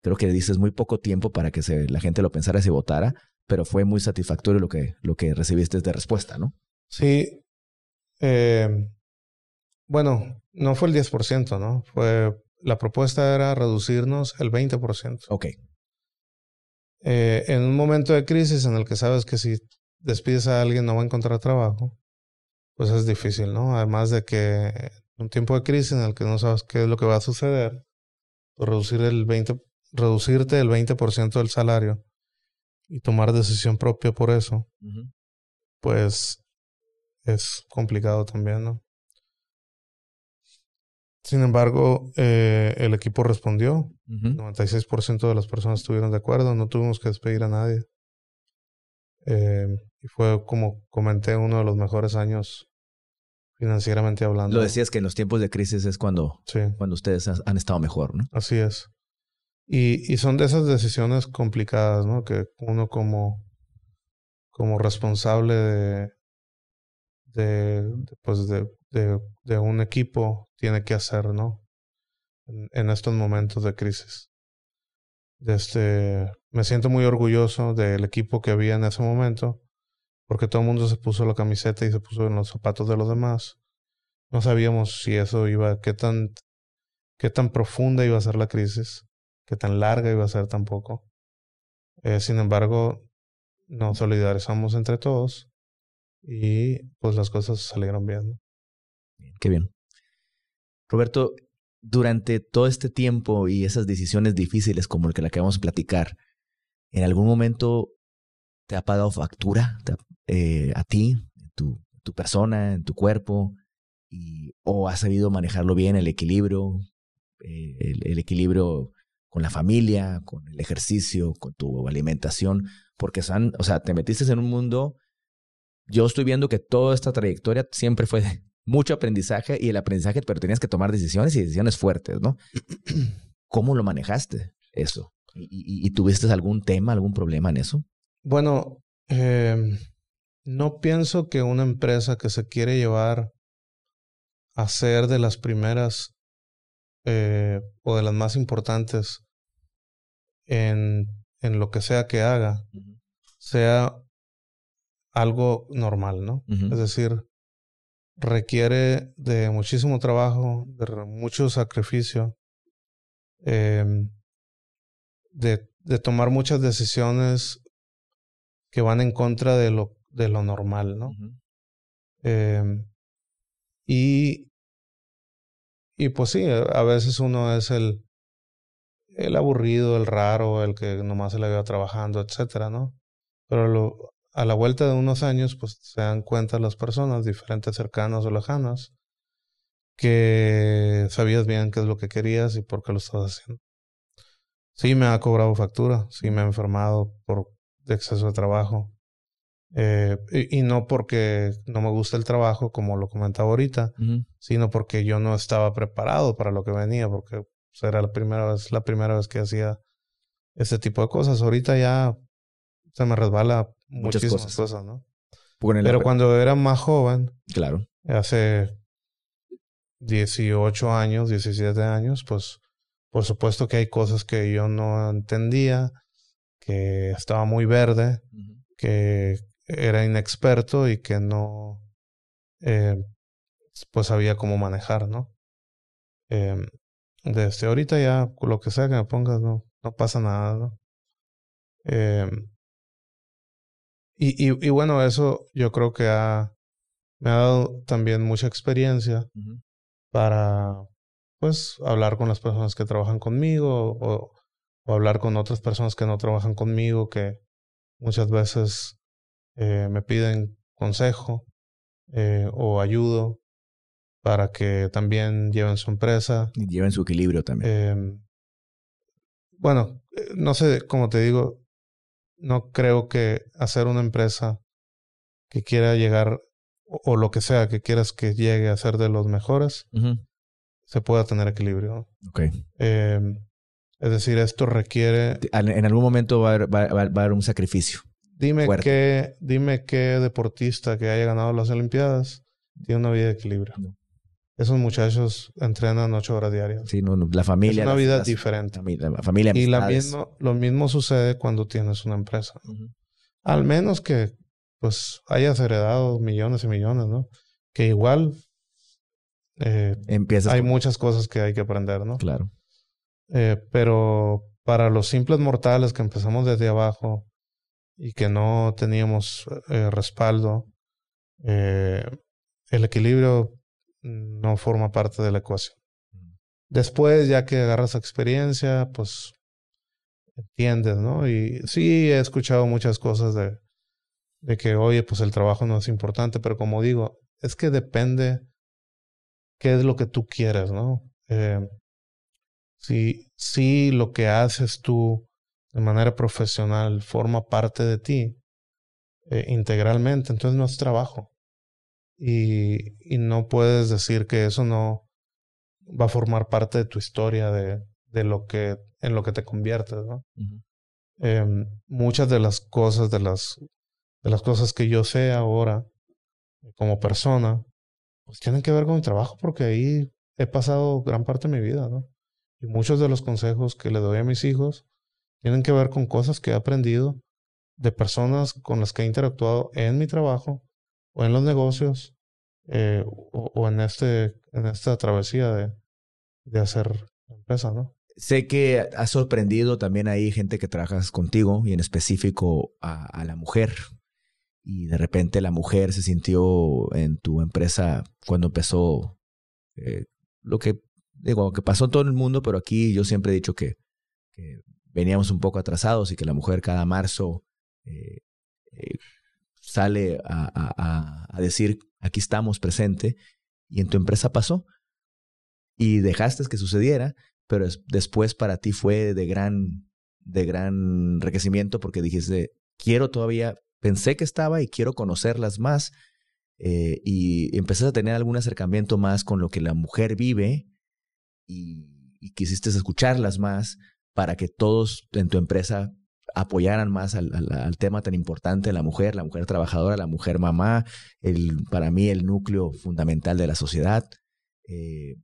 creo que dices muy poco tiempo para que se, la gente lo pensara y se votara, pero fue muy satisfactorio lo que, lo que recibiste de respuesta, ¿no? Sí. Eh, bueno, no fue el 10%, ¿no? Fue, la propuesta era reducirnos el 20%. Ok. Eh, en un momento de crisis en el que sabes que si despides a alguien no va a encontrar trabajo, pues es difícil, ¿no? Además de que un tiempo de crisis en el que no sabes qué es lo que va a suceder, pues reducir el 20, reducirte el 20% del salario y tomar decisión propia por eso, pues es complicado también, ¿no? Sin embargo, eh, el equipo respondió. 96% de las personas estuvieron de acuerdo. No tuvimos que despedir a nadie. Eh, y fue, como comenté, uno de los mejores años financieramente hablando. Lo decías que en los tiempos de crisis es cuando, cuando ustedes han estado mejor, ¿no? Así es. Y, y son de esas decisiones complicadas, ¿no? Que uno como, como responsable de, de, pues de, de, un equipo tiene que hacer, ¿no? En, estos momentos de crisis. Este, me siento muy orgulloso del equipo que había en ese momento, porque todo el mundo se puso la camiseta y se puso en los zapatos de los demás. No sabíamos si eso iba, qué tan, qué tan profunda iba a ser la crisis qué tan larga iba a ser tampoco. Eh, sin embargo, nos solidarizamos entre todos y pues las cosas salieron bien. Qué bien. Roberto, durante todo este tiempo y esas decisiones difíciles como el que la que vamos a platicar, ¿en algún momento te ha pagado factura eh, a ti, tu, persona, en tu cuerpo? Y, ¿O has sabido manejarlo bien, el equilibrio, eh, el, equilibrio con la familia, con el ejercicio, con tu alimentación, porque son, o sea, te metiste en un mundo, yo estoy viendo que toda esta trayectoria siempre fue mucho aprendizaje y el aprendizaje, pero tenías que tomar decisiones y decisiones fuertes, ¿no? *clears throat* ¿Cómo lo manejaste eso? ¿Y, tuviste algún tema, algún problema en eso? Bueno, eh, no pienso que una empresa que se quiere llevar a ser de las primeras eh, o de las más importantes en, en lo que sea que haga, sea algo normal, ¿no? Es decir, requiere de muchísimo trabajo, de mucho sacrificio, em, de, de, tomar muchas decisiones que van en contra de lo, de lo normal, ¿no? eh, y y pues sí, a veces uno es el, el aburrido, el raro, el que nomás se la vea trabajando, etcétera, ¿no? Pero lo, a la vuelta de unos años, pues se dan cuenta las personas, diferentes cercanas o lejanas, que sabías bien qué es lo que querías y por qué lo estás haciendo. Sí me ha cobrado factura, sí me ha enfermado por exceso de trabajo, eh, y, no porque no me gusta el trabajo, como lo comentaba ahorita, sino porque yo no estaba preparado para lo que venía, porque pues, era la primera vez, la primera vez que hacía ese tipo de cosas. Ahorita ya se me resbala muchísimas cosas, ¿no? Pero cuando era más joven, claro, hace 18 años, 17 años, pues por supuesto que hay cosas que yo no entendía, que estaba muy verde, que era inexperto y que no, eh, pues sabía cómo manejar, ¿no? Em, desde ahorita ya, lo que sea que me pongas, no, no pasa nada, ¿no? Em, y, y, y, bueno, eso yo creo que ha, me ha dado también mucha experiencia para, pues, hablar con las personas que trabajan conmigo o, o, hablar con otras personas que no trabajan conmigo que muchas veces eh, me piden consejo eh, o ayudo para que también lleven su empresa. Y lleven su equilibrio también. Em, bueno, eh, no sé, como te digo, no creo que hacer una empresa que quiera llegar o, lo que sea que quieras que llegue a ser de los mejores, se pueda tener equilibrio. Ok. Em, es decir, esto requiere... En algún momento va a haber, va, a haber un sacrificio. Dime qué, dime qué deportista que haya ganado las Olimpiadas tiene una vida de equilibrio. Esos muchachos entrenan ocho horas diarias. Sí, no, la familia. Es una vida diferente. La, familia, Y la mismo, lo mismo sucede cuando tienes una empresa. Al menos que pues hayas heredado millones y millones, ¿no? Que igual eh, hay muchas cosas que hay que aprender, ¿no? Claro. Eh, pero para los simples mortales que empezamos desde abajo y que no teníamos eh, respaldo, eh, el equilibrio no forma parte de la ecuación. Después, ya que agarras experiencia, pues entiendes, ¿no? Y sí he escuchado muchas cosas de, de que, oye, pues el trabajo no es importante, pero como digo, es que depende qué es lo que tú quieres, ¿no? Eh, si, si lo que haces tú de manera profesional forma parte de ti eh, integralmente, entonces no es trabajo. Y, y no puedes decir que eso no va a formar parte de tu historia, de, de lo que, en lo que te conviertes, ¿no? Em, muchas de las cosas, de las de las cosas que yo sé ahora como persona, pues tienen que ver con mi trabajo porque ahí he pasado gran parte de mi vida, ¿no? Y muchos de los consejos que le doy a mis hijos tienen que ver con cosas que he aprendido de personas con las que he interactuado en mi trabajo o en los negocios eh, o, en este en esta travesía de, de hacer empresa, ¿no? Sé que has sorprendido también ahí gente que trabajas contigo y en específico a la mujer y de repente la mujer se sintió en tu empresa cuando empezó eh, lo que digo que pasó en todo el mundo, pero aquí yo siempre he dicho que, veníamos un poco atrasados y que la mujer cada marzo eh, sale a, a, decir aquí estamos presente y en tu empresa pasó y dejaste que sucediera, pero después para ti fue de gran de gran enriquecimiento porque dijiste quiero todavía pensé que estaba y quiero conocerlas más. Eh, y empecé a tener algún acercamiento más con lo que la mujer vive y, quisiste escucharlas más para que todos en tu empresa apoyaran más al, tema tan importante de la mujer, la mujer trabajadora, la mujer mamá, el, para mí el núcleo fundamental de la sociedad. Eh,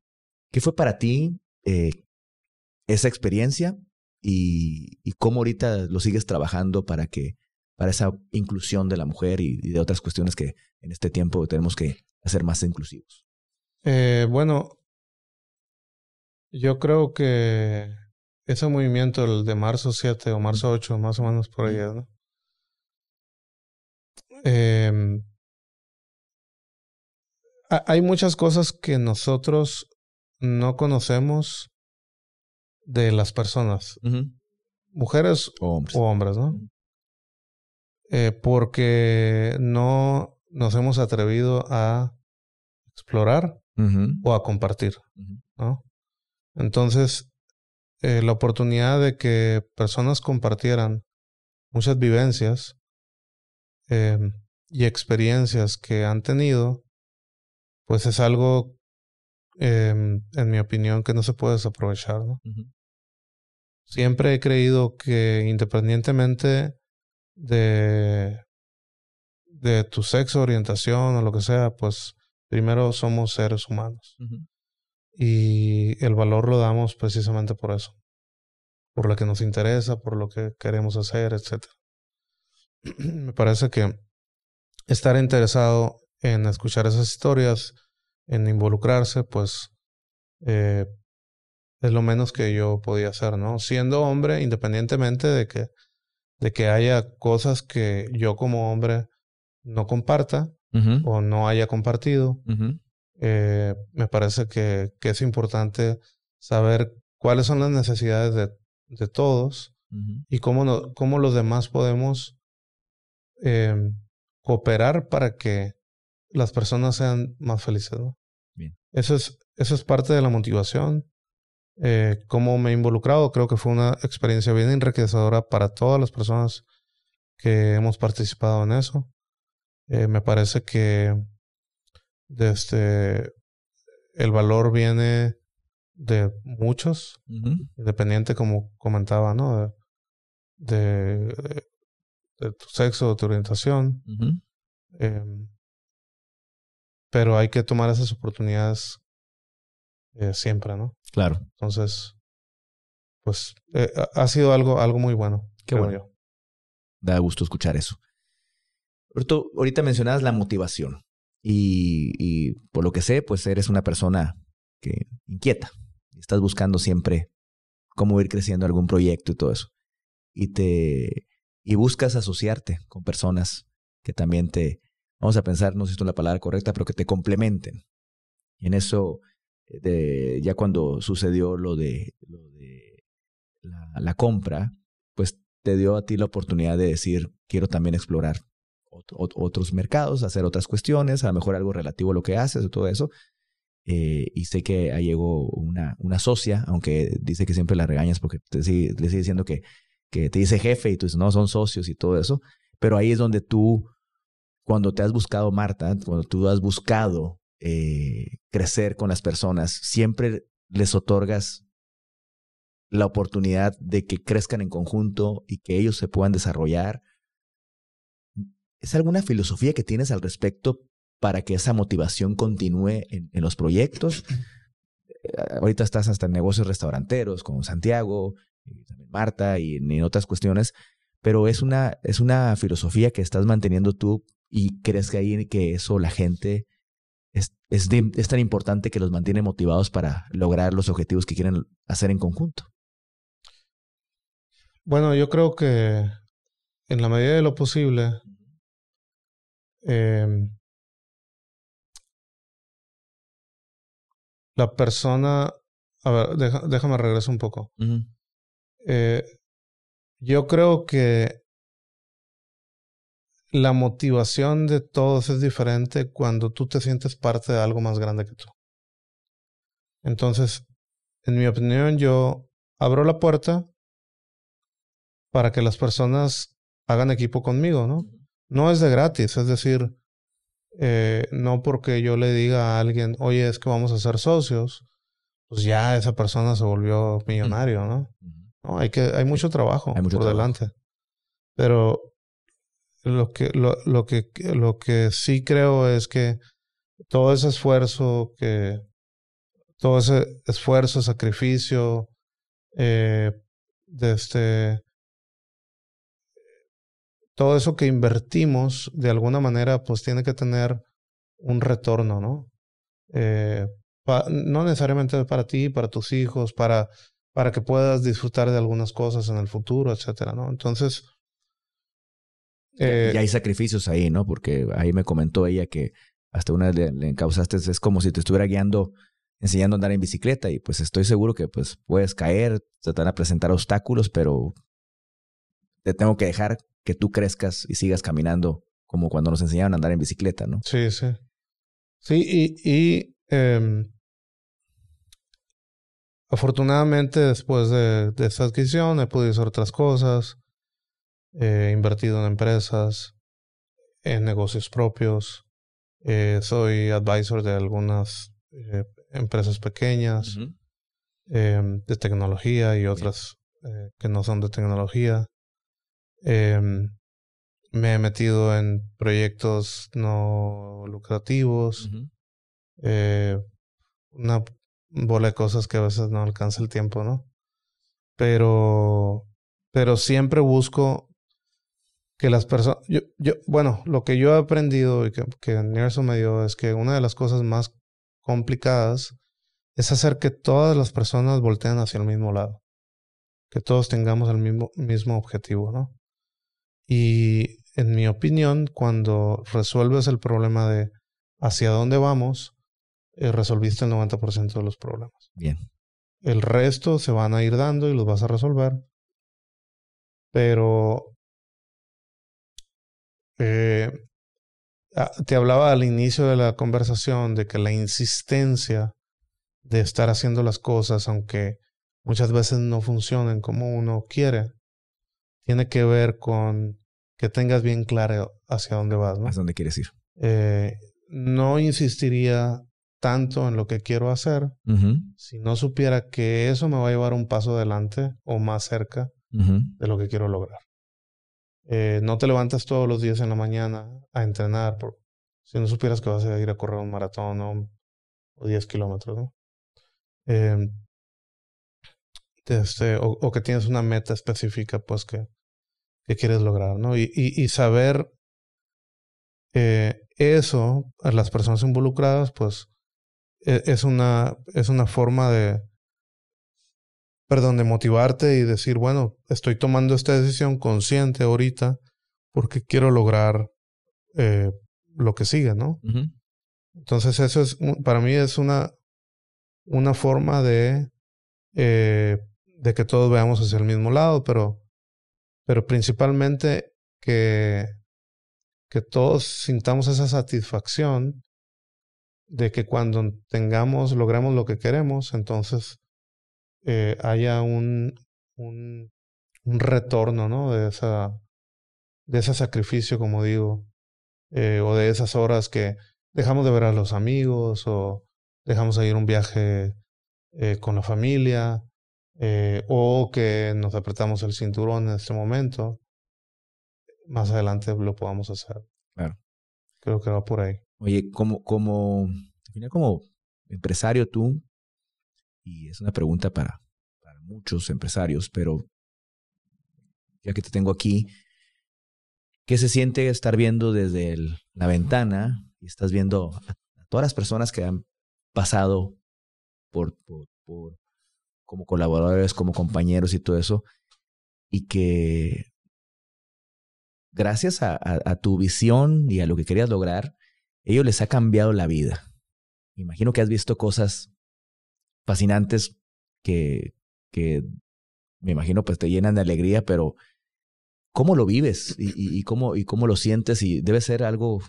¿Qué fue para ti eh, esa experiencia y, cómo ahorita lo sigues trabajando para que para esa inclusión de la mujer y, de otras cuestiones que en este tiempo tenemos que hacer más inclusivos? Eh, bueno, yo creo que ese movimiento, el de marzo 7 o marzo 8, más o menos por allá, ¿no? Em, hay muchas cosas que nosotros no conocemos de las personas, mujeres o hombres, ¿no? Eh, porque no nos hemos atrevido a explorar o a compartir, ¿no? Entonces, eh, la oportunidad de que personas compartieran muchas vivencias em, y experiencias que han tenido, pues es algo, em, en mi opinión, que no se puede desaprovechar, ¿no? Siempre he creído que independientemente de, de tu sexo, orientación o lo que sea, pues primero somos seres humanos. Y el valor lo damos precisamente por eso, por lo que nos interesa, por lo que queremos hacer, etc. *clears throat* Me parece que estar interesado en escuchar esas historias en involucrarse, pues eh, es lo menos que yo podía hacer, ¿no? Siendo hombre, independientemente de que, de que haya cosas que yo como hombre no comparta o no haya compartido, eh, me parece que, que, es importante saber cuáles son las necesidades de, de todos y cómo, no, cómo los demás podemos eh, cooperar para que las personas sean más felices. ¿no? Bien. Eso, es, eso es parte de la motivación. Eh, cómo me he involucrado, creo que fue una experiencia bien enriquecedora para todas las personas que hemos participado en eso. Eh, me parece que desde este, el valor viene de muchos, independiente como comentaba, ¿no? De, de, tu sexo, de tu orientación. Em, pero hay que tomar esas oportunidades eh, siempre, ¿no? Claro. Entonces, pues eh, ha sido algo, algo muy bueno. Qué bueno. Da gusto escuchar eso. ahorita mencionabas la motivación y, por lo que sé, pues eres una persona que inquieta. Estás buscando siempre cómo ir creciendo algún proyecto y todo eso. Y te y buscas asociarte con personas que también te, vamos a pensar, no sé si es la palabra correcta, pero que te complementen. En eso, eh, ya cuando sucedió lo de la, compra, pues te dio a ti la oportunidad de decir, quiero también explorar otros mercados, hacer otras cuestiones, a lo mejor algo relativo a lo que haces y todo eso. Eh, y sé que ahí llegó una, una socia, aunque dice que siempre la regañas porque te le sigue diciendo que, que te dice jefe y tú dices, no, son socios y todo eso. Pero ahí es donde tú, cuando te has buscado, Marta, cuando tú has buscado eh, crecer con las personas, siempre les otorgas la oportunidad de que crezcan en conjunto y que ellos se puedan desarrollar. ¿Es alguna filosofía que tienes al respecto para que esa motivación continúe en, los proyectos. Eh, ahorita estás hasta en negocios restauranteros con Santiago, y también Marta y en, otras cuestiones, pero es una, es una filosofía que estás manteniendo tú y crees que ahí que eso la gente es, es, es tan importante que los mantiene motivados para lograr los objetivos que quieren hacer en conjunto. Bueno, yo creo que en la medida de lo posible, eh, la persona, a ver, déjame regresar un poco. eh, yo creo que la motivación de todos es diferente cuando tú te sientes parte de algo más grande que tú. Entonces, en mi opinión, yo abro la puerta para que las personas hagan equipo conmigo, ¿no? No es de gratis, es decir, eh, no porque yo le diga a alguien, oye, es que vamos a ser socios, pues ya esa persona se volvió millonario, ¿no? No, hay que, hay mucho trabajo por delante. Pero lo que, lo, lo, que, lo que sí creo es que todo ese esfuerzo que, todo ese esfuerzo, sacrificio, eh, de este, todo eso que invertimos de alguna manera pues tiene que tener un retorno, ¿no? Eh, no necesariamente para ti, para tus hijos, para, para que puedas disfrutar de algunas cosas en el futuro, etcétera, ¿no? Entonces... Eh, y hay sacrificios ahí, ¿no? Porque ahí me comentó ella que hasta una le, le encausaste, es como si te estuviera guiando, enseñando a andar en bicicleta y pues estoy seguro que pues puedes caer, te van a presentar obstáculos, pero te tengo que dejar que tú crezcas y sigas caminando como cuando nos enseñaron a andar en bicicleta, ¿no? Sí, sí. Sí, y, y em, afortunadamente después de, de, esta adquisición he podido hacer otras cosas. He invertido en empresas, en negocios propios. Eh, soy advisor de algunas eh, empresas pequeñas em, de tecnología y otras eh, que no son de tecnología. Em, me he metido en proyectos no lucrativos. eh, una bola de cosas que a veces no alcanza el tiempo, ¿no? Pero, pero siempre busco que las personas, yo, yo, bueno, lo que yo he aprendido y que, que Nelson me dio es que una de las cosas más complicadas, es hacer que todas las personas volteen hacia el mismo lado. Que todos tengamos el mismo, mismo objetivo, ¿no? Y en mi opinión, cuando resuelves el problema de hacia dónde vamos, eh, resolviste el 90% de los problemas. Bien. El resto se van a ir dando y los vas a resolver. Pero eh, te hablaba al inicio de la conversación de que la insistencia de estar haciendo las cosas, aunque muchas veces no funcionen como uno quiere, tiene que ver con que tengas bien claro hacia dónde vas, ¿no? ¿Hacia dónde quieres ir? Eh, no insistiría tanto en lo que quiero hacer si no supiera que eso me va a llevar un paso adelante o más cerca de lo que quiero lograr. Eh, no te levantas todos los días en la mañana a entrenar por, si no supieras que vas a ir a correr un maratón o 10 kilómetros, ¿no? Em, este, o, que tienes una meta específica, pues que, que quieres lograr, ¿no? Y, y, saber eh, eso a las personas involucradas, pues e, es una, es una forma de, perdón, de motivarte y decir, bueno, estoy tomando esta decisión consciente ahorita porque quiero lograr eh, lo que sigue, ¿no? Entonces eso es, para mí es una, una forma de, eh, de que todos veamos hacia el mismo lado, pero, pero principalmente que, que todos sintamos esa satisfacción de que cuando tengamos, logremos lo que queremos, entonces eh, haya un, un, retorno, ¿no? De, esa, de ese sacrificio, como digo, eh, o de esas horas que dejamos de ver a los amigos o dejamos de ir un viaje eh, con la familia o que nos apretamos el cinturón en este momento. Más adelante lo podamos hacer. Claro. Creo que va por ahí. Oye, como, como, como empresario tú, y es una pregunta para, para muchos empresarios, pero ya que te tengo aquí, ¿qué se siente estar viendo desde la ventana y estás viendo a, todas las personas que han pasado por, por, como colaboradores, como compañeros y todo eso, y que gracias a, tu visión y a lo que querías lograr, ellos les ha cambiado la vida. Imagino que has visto cosas fascinantes que, que me imagino pues te llenan de alegría, pero ¿cómo lo vives y, cómo, y cómo lo sientes? Y debe ser algo,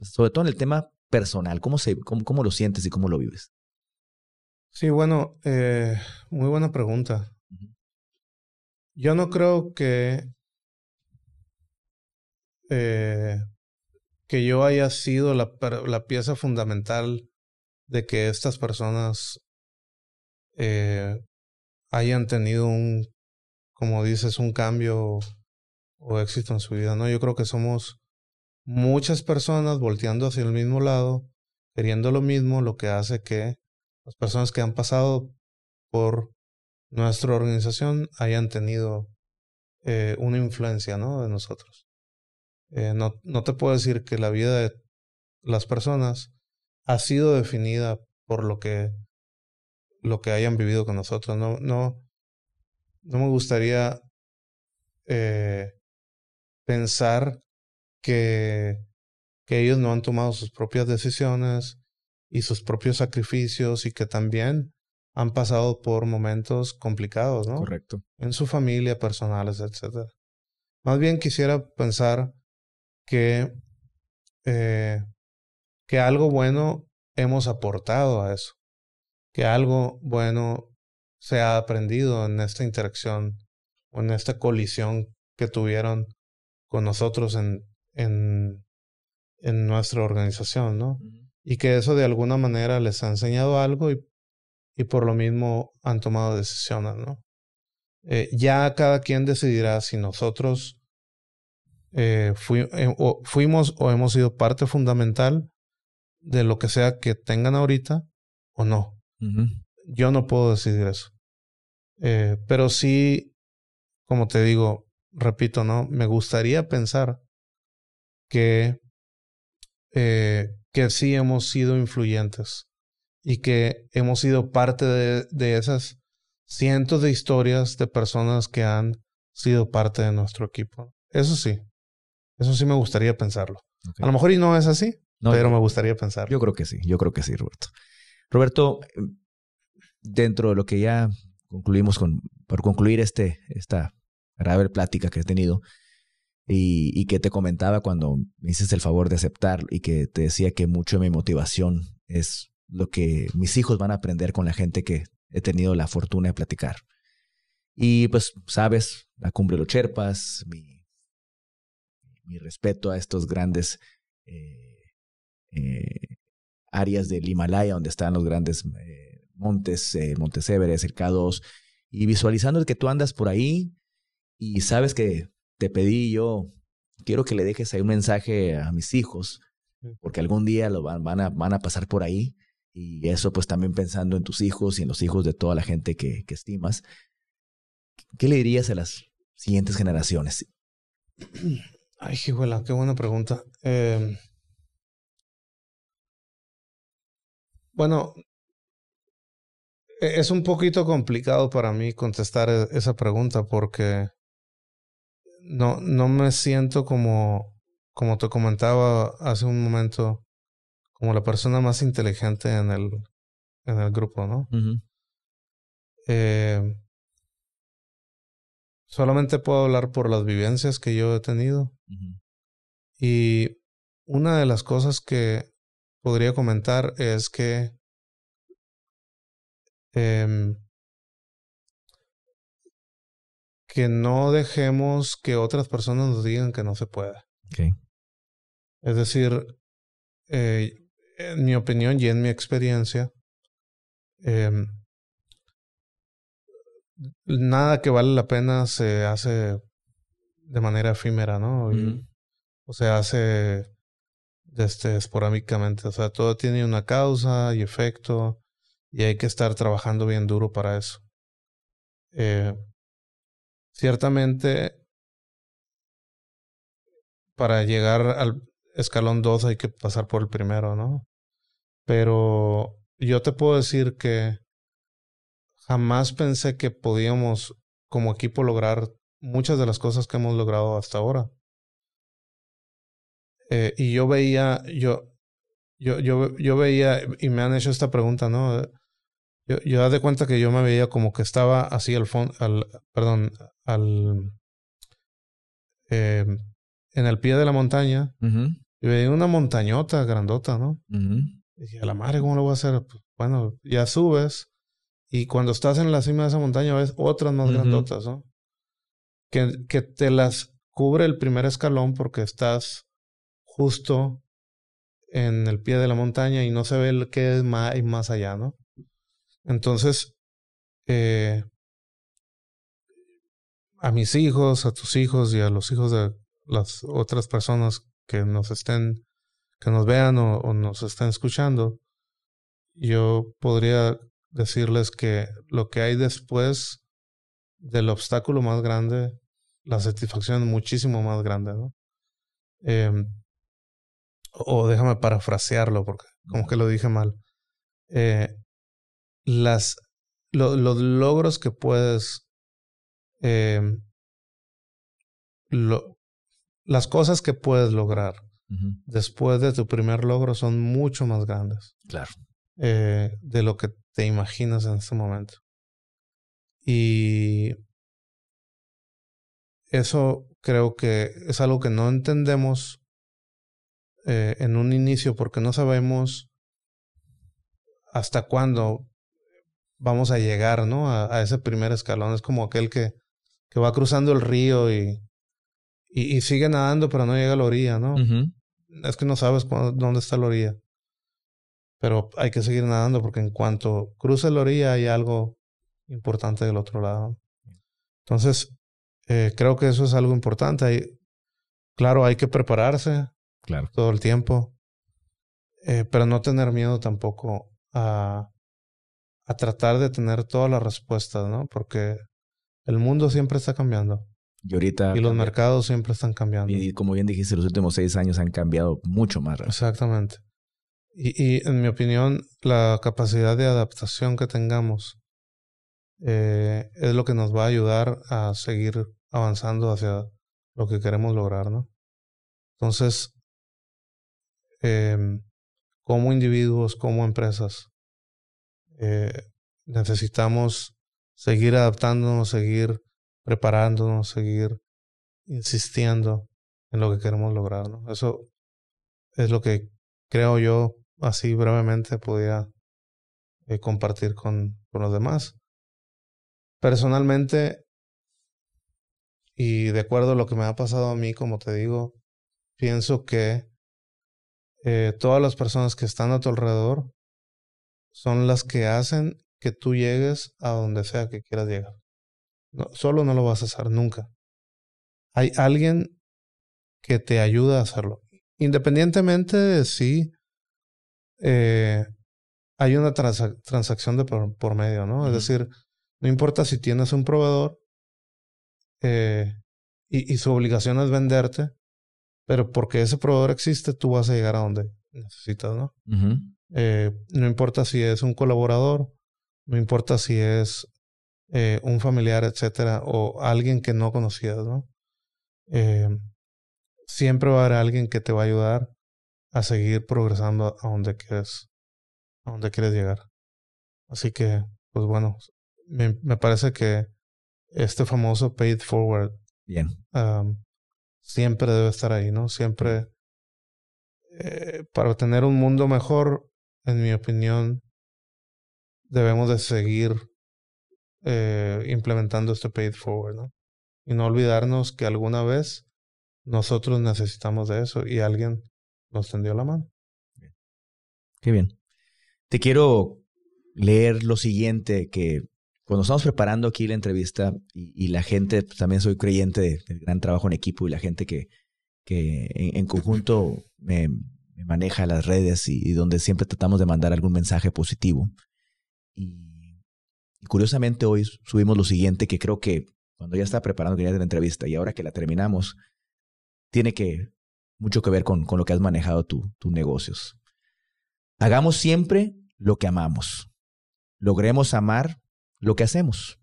sobre todo en el tema personal, ¿cómo, se, cómo, cómo lo sientes y cómo lo vives? Sí, bueno, eh, muy buena pregunta. Yo no creo que, eh, que yo haya sido la, la pieza fundamental de que estas personas eh, hayan tenido un, como dices, un cambio o éxito en su vida, ¿no? Yo creo que somos muchas personas volteando hacia el mismo lado, queriendo lo mismo, lo que hace que las personas que han pasado por nuestra organización hayan tenido eh, una influencia, ¿no? De nosotros. Eh, no, no te puedo decir que la vida de las personas ha sido definida por lo que lo que hayan vivido con nosotros. No, no, no me gustaría eh, pensar que, que ellos no han tomado sus propias decisiones y sus propios sacrificios y que también han pasado por momentos complicados, ¿no? Correcto. En su familia, personales, etc. Más bien quisiera pensar que, eh, que algo bueno hemos aportado a eso que algo bueno se ha aprendido en esta interacción o en esta colisión que tuvieron con nosotros en, en, en nuestra organización, ¿no? Y que eso de alguna manera les ha enseñado algo y, y por lo mismo han tomado decisiones, ¿no? Eh, ya cada quien decidirá si nosotros eh, eh, o fuimos o hemos sido parte fundamental de lo que sea que tengan ahorita o no. Yo no puedo decidir eso. Pero sí, como te digo, repito, ¿no? Me gustaría pensar que, eh, que sí hemos sido influyentes y que hemos sido parte de, esas cientos de historias de personas que han sido parte de nuestro equipo. Eso sí, eso sí me gustaría pensarlo. A lo mejor y no es así, pero me gustaría pensar. Yo creo que sí, yo creo que sí, Roberto. Roberto, dentro de lo que ya concluimos con, por concluir este, esta grave plática que he tenido, y, que te comentaba cuando me hiciste el favor de aceptar y que te decía que mucho de mi motivación es lo que mis hijos van a aprender con la gente que he tenido la fortuna de platicar. Y pues, sabes, la cumbre de los Cherpas, mi, mi respeto a estos grandes eh, eh, áreas del Himalaya donde están los grandes eh, montes, Montes Everest, el K2, y visualizando que tú andas por ahí y sabes que te pedí yo, quiero que le dejes ahí un mensaje a mis hijos, porque algún día lo van, van, a, van a pasar por ahí. Y eso pues también pensando en tus hijos y en los hijos de toda la gente que, que estimas. ¿Qué le dirías a las siguientes generaciones? Ay, hijuela, qué buena pregunta. Eh, bueno, e-, es un poquito complicado para mí contestar e-, esa pregunta porque no, no me siento como, como te comentaba hace un momento, como la persona más inteligente en el, en el grupo, ¿no? eh, solamente puedo hablar por las vivencias que yo he tenido. Y una de las cosas que podría comentar es que eh, que no dejemos que otras personas nos digan que no se puede. Es decir, eh, en mi opinión y en mi experiencia, em, nada que vale la pena se hace de manera efímera, ¿no? O se hace este, esporádicamente. O sea, todo tiene una causa y efecto y hay que estar trabajando bien duro para eso. Eh, Ciertamente, para llegar al escalón 2 hay que pasar por el primero, ¿no? Pero yo te puedo decir que jamás pensé que podíamos como equipo lograr muchas de las cosas que hemos logrado hasta ahora. Eh, y yo veía, yo, yo, yo, yo veía, y me han hecho esta pregunta, ¿no? Yo, yo de cuenta que yo me veía como que estaba así al fondo, al, perdón, al, eh, en el pie de la montaña y veía una montañota grandota, ¿no? Y dije, a la madre, ¿cómo lo voy a hacer? Pues, bueno, ya subes y cuando estás en la cima de esa montaña ves otras más grandotas, ¿no? Que, que te las cubre el primer escalón porque estás justo en el pie de la montaña y no se ve el que es más, más allá, ¿no? Entonces, eh, a mis hijos, a tus hijos y a los hijos de las otras personas que nos estén, que nos vean o, nos estén escuchando, yo podría decirles que lo que hay después del obstáculo más grande, la satisfacción muchísimo más grande, ¿no? Em, o déjame parafrasearlo porque como que lo dije mal. Eh, las, los logros que puedes, eh, lo, las cosas que puedes lograr después de tu primer logro son mucho más grandes. Claro. Eh, de lo que te imaginas en este momento. Y eso creo que es algo que no entendemos eh, en un inicio porque no sabemos hasta cuándo vamos a llegar, ¿no? A, ese primer escalón. Es como aquel que, que va cruzando el río y, y, sigue nadando, pero no llega a la orilla, ¿no? Es que no sabes dónde está la orilla. Pero hay que seguir nadando porque en cuanto cruce la orilla hay algo importante del otro lado. Entonces, eh, creo que eso es algo importante. Hay, claro, hay que prepararse claro. todo el tiempo, eh, pero no tener miedo tampoco a, a tratar de tener todas las respuestas, ¿no? Porque el mundo siempre está cambiando. Y ahorita. Y los mercados siempre están cambiando. Y como bien dijiste, los últimos seis años han cambiado mucho más. Exactamente. Y, en mi opinión, la capacidad de adaptación que tengamos eh, es lo que nos va a ayudar a seguir avanzando hacia lo que queremos lograr, ¿no? Entonces, em, como individuos, como empresas, eh, necesitamos seguir adaptándonos, seguir preparándonos, seguir insistiendo en lo que queremos lograr. Eso es lo que creo yo, así brevemente, podía eh, compartir con, con los demás. Personalmente, y de acuerdo a lo que me ha pasado a mí, como te digo, pienso que eh, todas las personas que están a tu alrededor son las que hacen que tú llegues a donde sea que quieras llegar. No, solo no lo vas a hacer nunca. Hay alguien que te ayuda a hacerlo. Independientemente de si eh, hay una transacción de por, medio, ¿no? Es decir, no importa si tienes un proveedor eh, y, y, su obligación es venderte, pero porque ese proveedor existe, tú vas a llegar a donde necesitas, ¿no? Eh, no importa si es un colaborador, no importa si es eh, un familiar, etcétera, o alguien que no conocías, ¿no? Eh, siempre va a haber alguien que te va a ayudar a seguir progresando a donde quieres, a donde quieres llegar. Así que, pues bueno, me, me parece que este famoso paid forward Bien. siempre debe estar ahí, ¿no? Siempre eh, para tener un mundo mejor, en mi opinión, debemos de seguir eh, implementando este paid forward, ¿no? Y no olvidarnos que alguna vez nosotros necesitamos de eso y alguien nos tendió la mano. Qué bien. Te quiero leer lo siguiente que cuando estamos preparando aquí la entrevista y, la gente, pues, también soy creyente del gran trabajo en equipo y la gente que, que en, conjunto me, maneja las redes y, donde siempre tratamos de mandar algún mensaje positivo. Y, curiosamente hoy subimos lo siguiente que creo que cuando ya estaba preparando la entrevista y ahora que la terminamos, tiene que mucho que ver con, con lo que has manejado tus negocios. Hagamos siempre lo que amamos. Logremos amar lo que hacemos.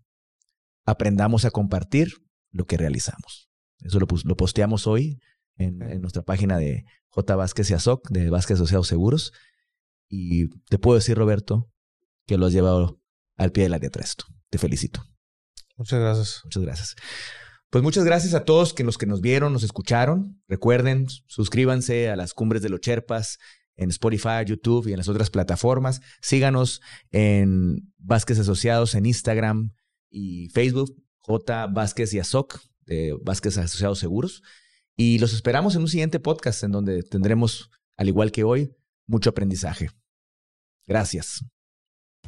Aprendamos a compartir lo que realizamos. Eso lo posteamos hoy en, nuestra página de J. Vázquez y Azoc, de Vázquez Asociados Seguros. Y te puedo decir, Roberto, que lo has llevado al pie de la letra esto. Te felicito. Muchas gracias. Muchas gracias. Pues muchas gracias a todos que los que nos vieron, nos escucharon. Recuerden, suscríbanse a las Cumbres de los Cherpas en Spotify, YouTube y en las otras plataformas. Síganos en Vázquez Asociados en Instagram y Facebook, J. Vázquez y Azoc, de Vázquez Asociados Seguros. Y los esperamos en un siguiente podcast en donde tendremos, al igual que hoy, mucho aprendizaje. Gracias.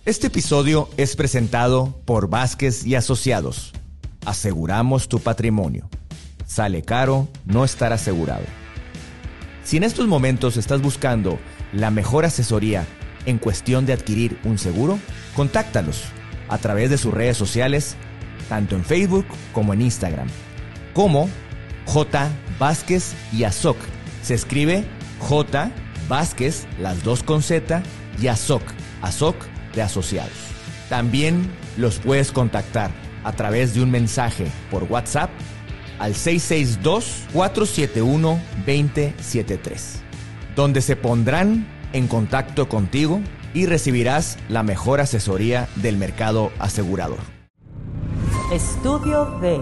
Este episodio es presentado por Vázquez y Asociados. Aseguramos tu patrimonio. Sale caro no estar asegurado. Si en estos momentos estás buscando la mejor asesoría en cuestión de adquirir un seguro, contáctalos a través de sus redes sociales, tanto en Facebook como en Instagram, como J. Vázquez y Azoc. Se escribe J. Vázquez, las dos con Z, y Azoc, Azoc de asociados. También los puedes contactar a través de un mensaje por WhatsApp al 662-471-2073, donde se pondrán en contacto contigo y recibirás la mejor asesoría del mercado asegurador. Estudio B